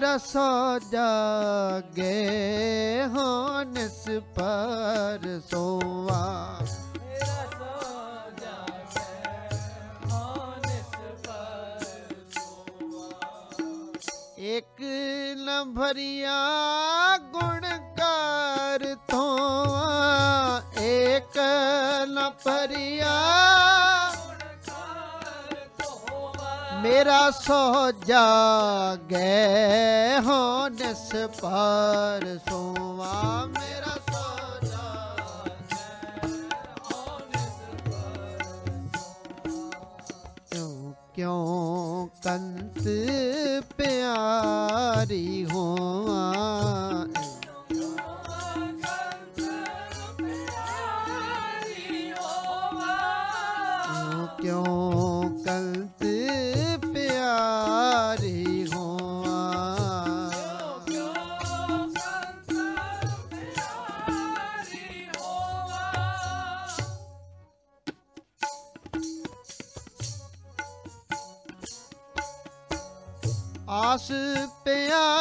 Speaker 2: ਰਸੋ
Speaker 1: ਓ ਮੇਰਾ ਸੋ ਜਾਗੇ ਹੋ ਪਰ ਸੋਵਾ।
Speaker 2: ਮੇਰਾ
Speaker 1: ਇੱਕ ਨ ਭਰੀਆ ਗੁਣ ਕਰ ਤੋਆ, ਇੱਕ ਨ ਭਰੀਆ ਮੇਰਾ ਸੋ ਜਾਗੇ ਹੋ ਨਿਸ ਪਰ ਸੋਵਾ। ਮੇਰਾ ਸੋ ਜਾਗੇ ਕਿਉਂ ਕਿਉਂ ਕੰਤ ਪਿਆਰੀ ਹੋਵਾਂ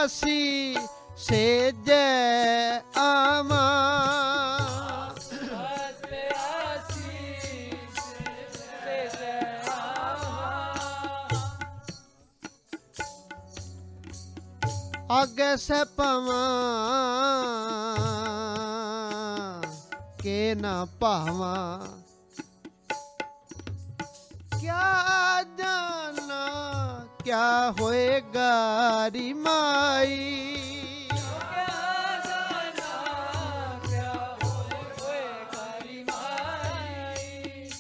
Speaker 1: ਪਿਆਸੀ ਸੇਜੈ ਆਵਾਂ। ਅੱਗੇ ਸੇ ਪਵਾਂ ਕੇ ਨਾ ਭਾਵਾਂ। ਰੀ ਮਾਈ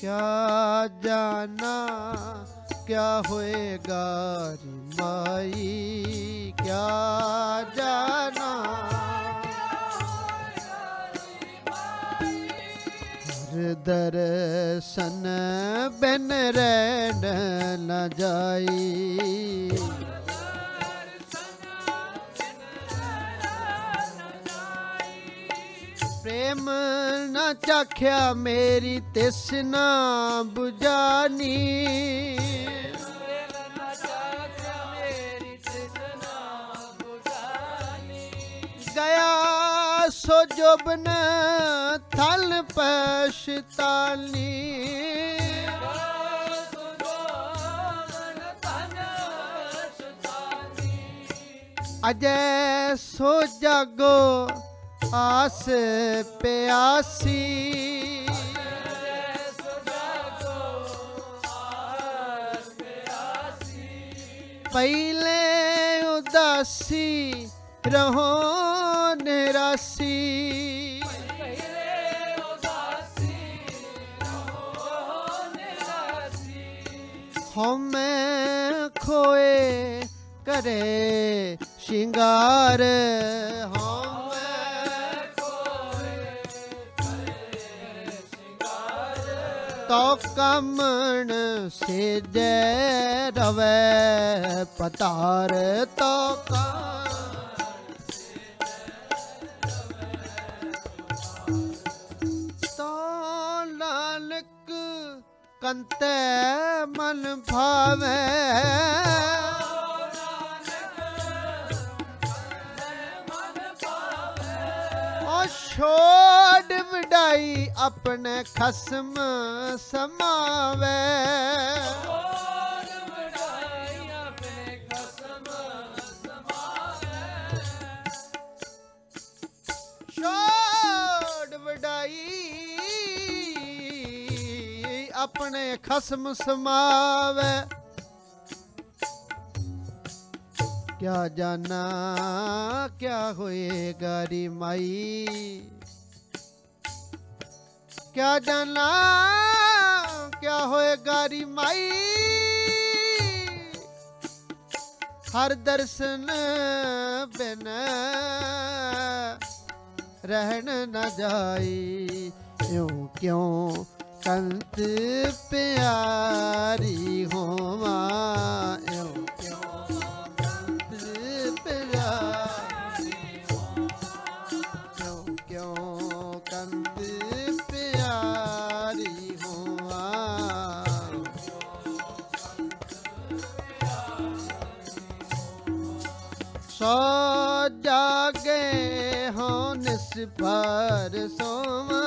Speaker 1: ਕਿਆ ਜਾਣਾ ਕਿਆ ਹੋਏਗਾ ਰੀ ਮਾਈ ਕਿਆ ਜਾਣਾ ਹਰ ਦਰਸ਼ਨ ਬਿਨ ਰਹਿਣ ਨ ਜਾਈ ਨ ਚਾਖਿਆ ਮੇਰੀ ਤਿਸਨਾ 부ਜਾਨੀ ਗਿਆ ਸੋ ਜੁਬਨ ਥਲ ਪਛਤਾਨੀ। ਅਜੈ ਸੋ ਜਾਗੋ ਆਸ ਪਿਆਸੀ। ਪਹਿਲੇ ਉਦਾਸੀ ਰਹੋ ਨਿਰਾਸੀ। ਹਉਮੈ ਖੋਏ ਕਰੇ ਸ਼ਿੰਗਾਰ ਹਉਮੈ ਤੋ ਕਮਣ ਸੇਜੈ ਰਵੈ ਪਤਾਰ ਤੋ ਕਮਣ ਤੋ ਕੰਤੈ ਮਨ ਭਾਵੈ ਓ ਵਡਾਈ ਆਪਣੇ ਖਸਮ ਸਮਾਵੈ। ਵਡਾਈ ਆਪਣੇ ਖਸਮ ਸਮਾਵੈ। ਕਿਆ ਜਾਨਾ ਕਿਆ ਹੋਏਗਾ ਰੀ ਮਾਈ। ਕਿਆ ਜਾਣਾ, ਕਿਆ ਹੋਏਗਾ ਗਾਰੀ ਮਾਈ? ਹਰ ਦਰਸ਼ਨ ਬਿਨ ਰਹਿਣ ਨਾ ਜਾਈ। ਇਉਂ ਕਿਉਂ ਕੰਤ ਪਿਆਰੀ ਹੋਵਾਂ ਪਰ ਸੋਵਾ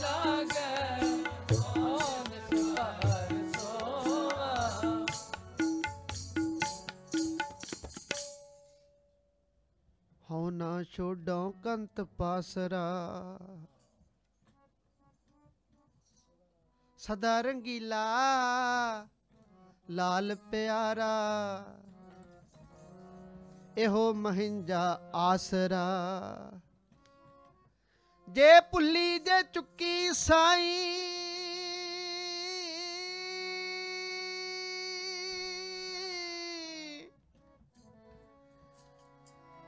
Speaker 2: ਜਾਗੇ ਓਨ ਸੋਵਾ।
Speaker 1: ਹਉ ਨਾ ਛੋਡੋ ਕੰਤ ਪਾਸਰਾ। ਸਦਾ ਰੰਗੀਲਾ ਲਾਲ ਪਿਆਰਾ। ਇਹੋ ਮਹਿੰਜਾ ਆਸਰਾ। ਜੇ ਭੁੱਲੀ ਜੇ ਚੁੱਕੀ ਸਾਈ,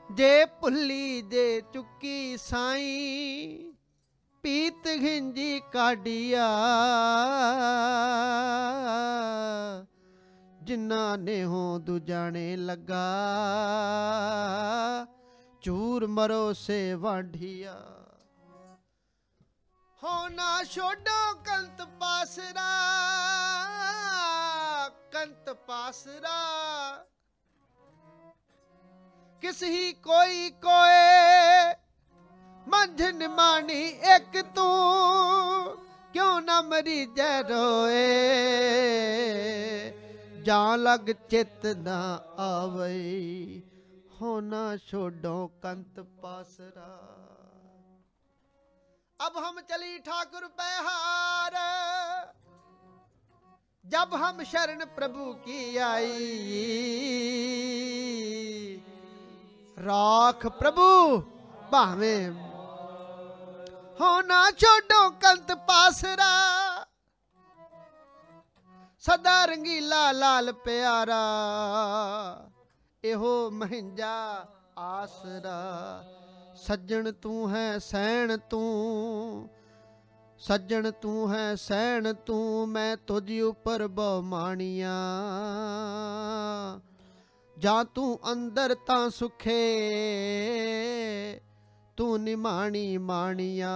Speaker 1: ਜੇ ਭੁੱਲੀ ਜੇ ਚੁੱਕੀ ਸਾਈ, ਪੀਤ ਘਿੰਜੀ ਕਾਢੀਆ। ਜਿਨ੍ਹਾਂ ਨੇ ਹੋ ਦੁਜਾਣੇ ਲੱਗਾ। ਚੂਰ ਮਰੋ ਸੇ ਵਾਢੀਆ। ਹੋ ਨਾ ਛੋਡੋ ਕੰਤ ਪਾਸਰਾ। ਕੰਤ ਪਾਸਰਾ। ਕਿਸ ਹੀ ਕੋਈ ਕੋਏ। ਮੰਝ ਨਿਮਾਣੀ ਇੱਕ ਤੂੰ। ਕਿਉਂ ਨਾ ਮਰੀ ਜੈ ਰੋਏ। ਜਾਂ ਲਗ ਚਿਤ ਨਾ ਆਵੇ ਹੋ ਨਾ ਛੋਡੋ ਕੰਤ ਪਾਸਰਾ अब हम चली ठाकुर बहार जब हम शरण प्रभु की आई राख प्रभु भावे हो ना छोड़ो कंत पासरा ਸਦਾ ਰੰਗੀਲਾ ਲਾਲ ਪਿਆਰਾ, ਇਹੋ ਮਹਿੰਜਾ ਆਸਰਾ। ਸੱਜਣ ਤੂੰ ਹੈ, ਸੈਣ ਤੂੰ, ਸੱਜਣ ਤੂੰ ਹੈ, ਸੈਣ ਤੂੰ, ਮੈਂ ਤੁਝ ਉਪਰ ਬਹੁ ਮਾਣੀਆਂ ਜਾਂ ਤੂੰ ਅੰਦਰ ਤਾਂ ਸੁਖੇ, ਤੂੰ ਨਿਮਾਣੀ ਮਾਣੀਆਂ।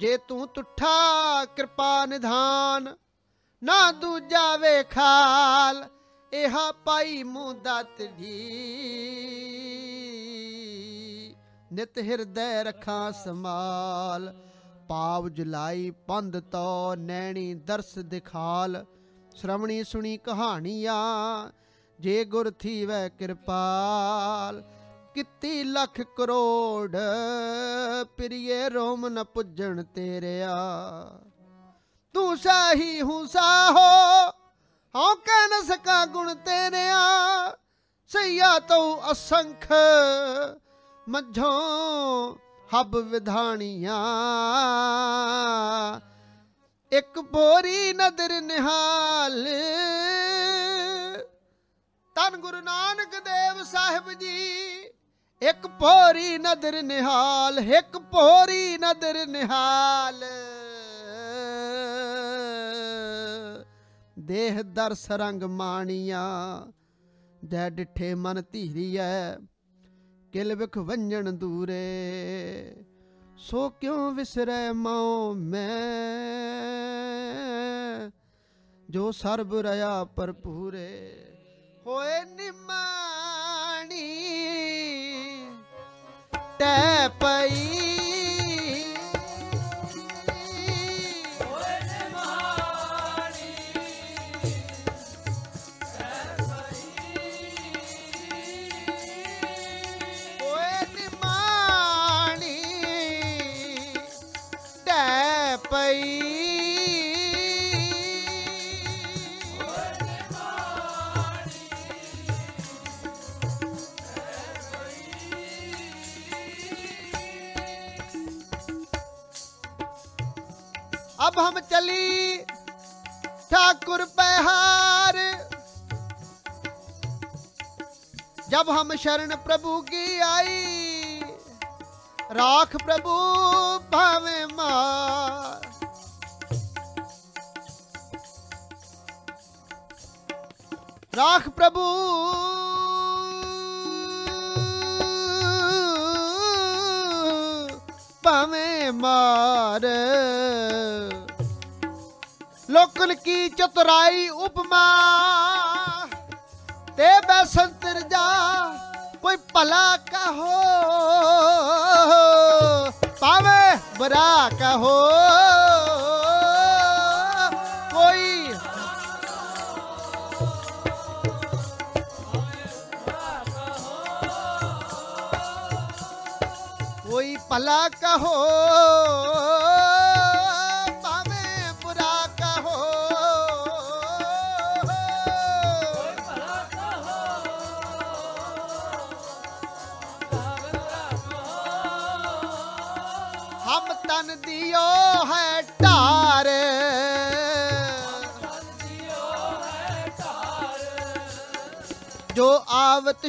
Speaker 1: ਜੇ ਤੂੰ ਤੁਠਾ ਕਿਰਪਾ ਨਿਧਾਨ, ਨਾ ਦੂਜਾ ਵੇਖਾਲ ਇਹਾ ਪਾਈ ਮੁਦਤ ਜੀ ਨਿਤ ਹਿਰਦੈ ਰਖਾਂ ਸਮਾਲ ਪਾਵ ਜੁਲਾਈ ਪੰਧ ਤੋ ਨੈਣੀ ਦਰਸ ਦਿਖਾਲ। ਸ਼ਰਵਣੀ ਸੁਣੀ ਕਹਾਣੀਆਂ, ਜੇ ਗੁਰ ਥੀਵੈ ਕਿਰਪਾਲ। ਕਿਤੀ ਲੱਖ ਕਰੋੜ। ਪ੍ਰਿਏ ਰੋਮ ਨ ਪੁੱਜਣ ਤੇਰਿਆ। ਤੂੰ ਸਾਹੀ ਹੂੰ ਸਾਹੋ, ਹਉ ਕਹਿ ਨ ਸਕਾ ਗੁਣ ਤੇਰਿਆ। ਸਈਆ ਤਉ ਅਸੰਖ, ਮਝੋਂ ਹਬ ਵਿਧਾਣੀਆਂ। ਇੱਕ ਬੋਰੀ ਨਦਰ ਨਿਹਾਲ। ਧੰਨ ਗੁਰੂ ਨਾਨਕ ਦੇਵ ਸਾਹਿਬ ਜੀ ਇੱਕ ਪੋਰੀ ਨਦਰ ਨਿਹਾਲ, ਇੱਕ ਪੋਰੀ ਨਦਰ ਨਿਹਾਲ। ਦੇਹ ਦਰ ਰੰਗ ਮਾਣੀਆਂ ਜੈ ਡਿਠੇ ਮਨ ਧੀਰੀਐ, ਕਿਲ ਵਿਖ ਵੰਜਣ ਦੂਰੇ। ਸੋ ਕਿਉ ਵਿਸਰੈ ਮਉ ਮੈਂ, ਜੋ ਸਰਬ ਰਿਆ ਭਰਪੂਰੇ। ਹੋਏ ਨਿਮਾਣੀ ਟੈ अब हम चली ठाकुर पहार जब हम शरण प्रभु की आई राख प्रभु भावे मार राख प्रभु ਭਾਵੇਂ ਮਾਰ ਲੋਕਨ ਕੀ ਚਤੁਰਾਈ ਉਪਮਾ? ਤੇ ਬੈ ਸੰਤਰ ਜਾ, ਕੋਈ ਭਲਾ ਕਹੋ। ਪਾਵੇ ਬੁਰਾ ਕਹੋ। ਕੋਈ ਕੋਈ ਭਲਾ ਕਹੋ।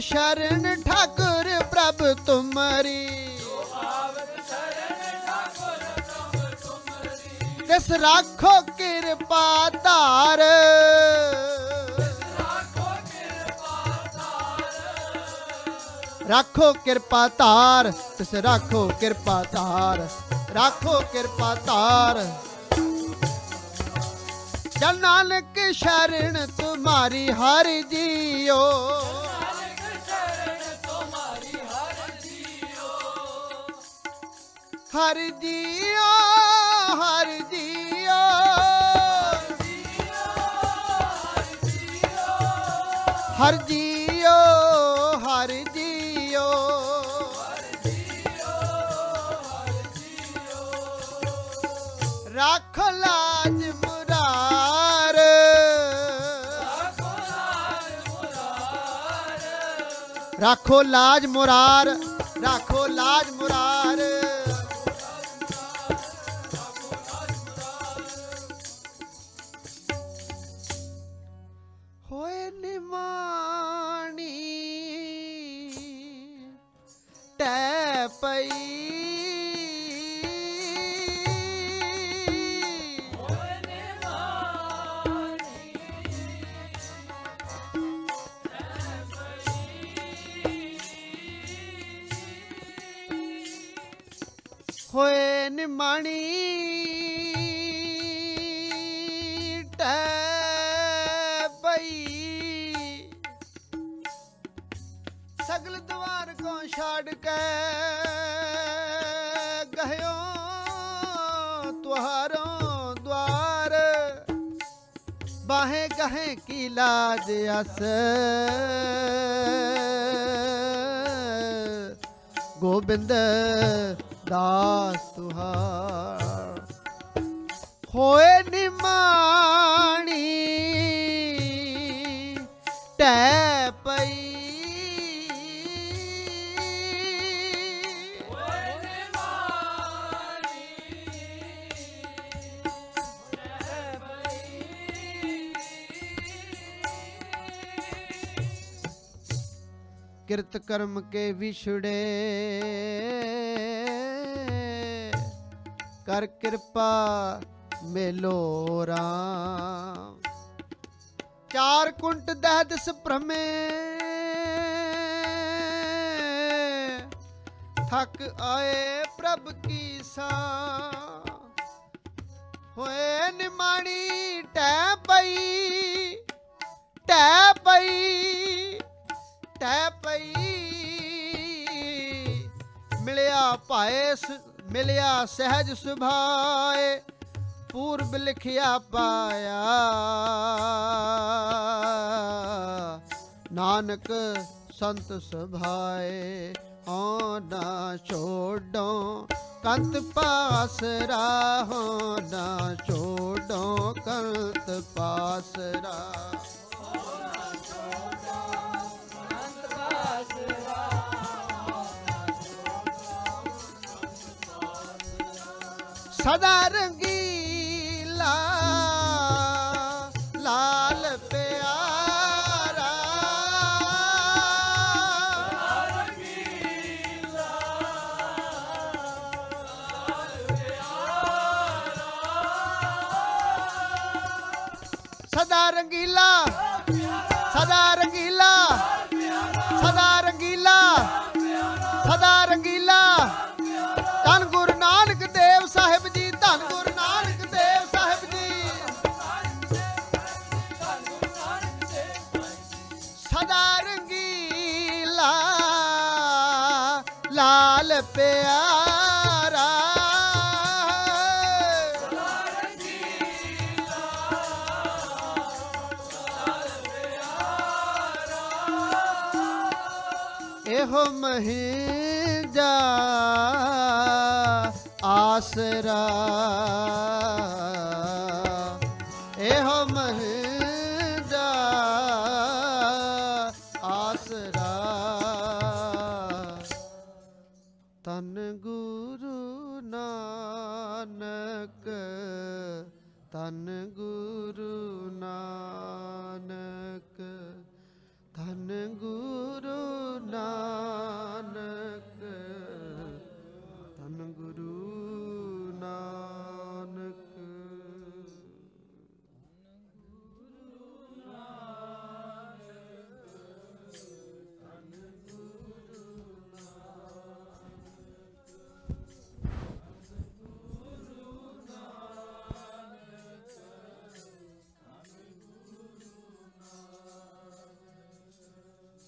Speaker 1: ਸ਼ਰਨ ਠਾਕੁਰ ਪ੍ਰਭ ਤੁਮਰੀ। ਤਿਸ ਰਾਖੋ ਕਿਰਪਾ ਧਾਰ। ਰਾਖੋ ਕਿਰਪਾ ਧਾਰ, ਤਿਸ ਰਾਖੋ ਕਿਰਪਾ ਧਾਰ, ਰਾਖੋ ਕਿਰਪਾ ਧਾਰ। ਜਨ ਨਾਨਕ ਸ਼ਰਨ ਤੁਮਾਰੀ ਹਰ ਜੀਓ ਹਰ ਜੀਓ ਹਰ ਜੀਓ। ਹਰ ਜੀਓ ਹਰ ਜੀਓ। ਰੱਖ ਲਾਜ ਮੁਰਾਰ। ਰੱਖੋ ਲਾਜ ਮੁਰਾਰ, ਰੱਖੋ ਲਾਜ ਮੁਰਾਰ। ਹੋਏ ਨਿਮਾਣੀ ਟੈ ਪਈ। ਸਗਲ ਦਵਾਰ ਕੋ ਛੱਡ ਕੇ ਗਹਿਓ ਤੁਹਾਰੋਂ ਦਵਾਰ। ਬਾਹੇ ਗਹੇ ਕੀ ਲਾਜ ਅਸ। ਗੋਬਿੰਦ ਦਾਸ ਹੋਏ ਨਿਮਾਣੀ ਟੈ ਪਈ। ਕਿਰਤ ਕਰਮ ਕੇ ਵਿਛੜੇ। ਕਿਰਪਾ ਮੇਲੋ ਰਾਮ। ਚਾਰ ਕੁੰਟ ਦਹਿਦ ਸੁਪ੍ਰਮੇ ਥੱਕ ਆਏ ਪ੍ਰਭ ਕੀ ਸਾ ਹੋਏ ਨਿਮਾਣੀ ਟੈ ਪਈ ਟੈ ਪਈ ਟੈ ਪਈ। ਮਿਲਿਆ ਭਾਏ ਮਿਲਿਆ ਸਹਿਜ ਸੁਭਾਏ, ਪੂਰਬ ਲਿਖਿਆ ਪਾਇਆ। ਨਾਨਕ ਸੰਤ ਸੁਭਾਏ ਹੋ ਨਾ ਛੋਡੋ ਕੰਤ ਪਾਸਰਾ ਹੋ ਨਾ ਛੋਡੋ ਕੰਤ ਪਾਸਰਾ ਸਦਾ ਰੰਗੀਲਾ ਪਿਆਰਾ ਇਹੋ ਮਹੀਜਾ ਆਸਰਾ 하는구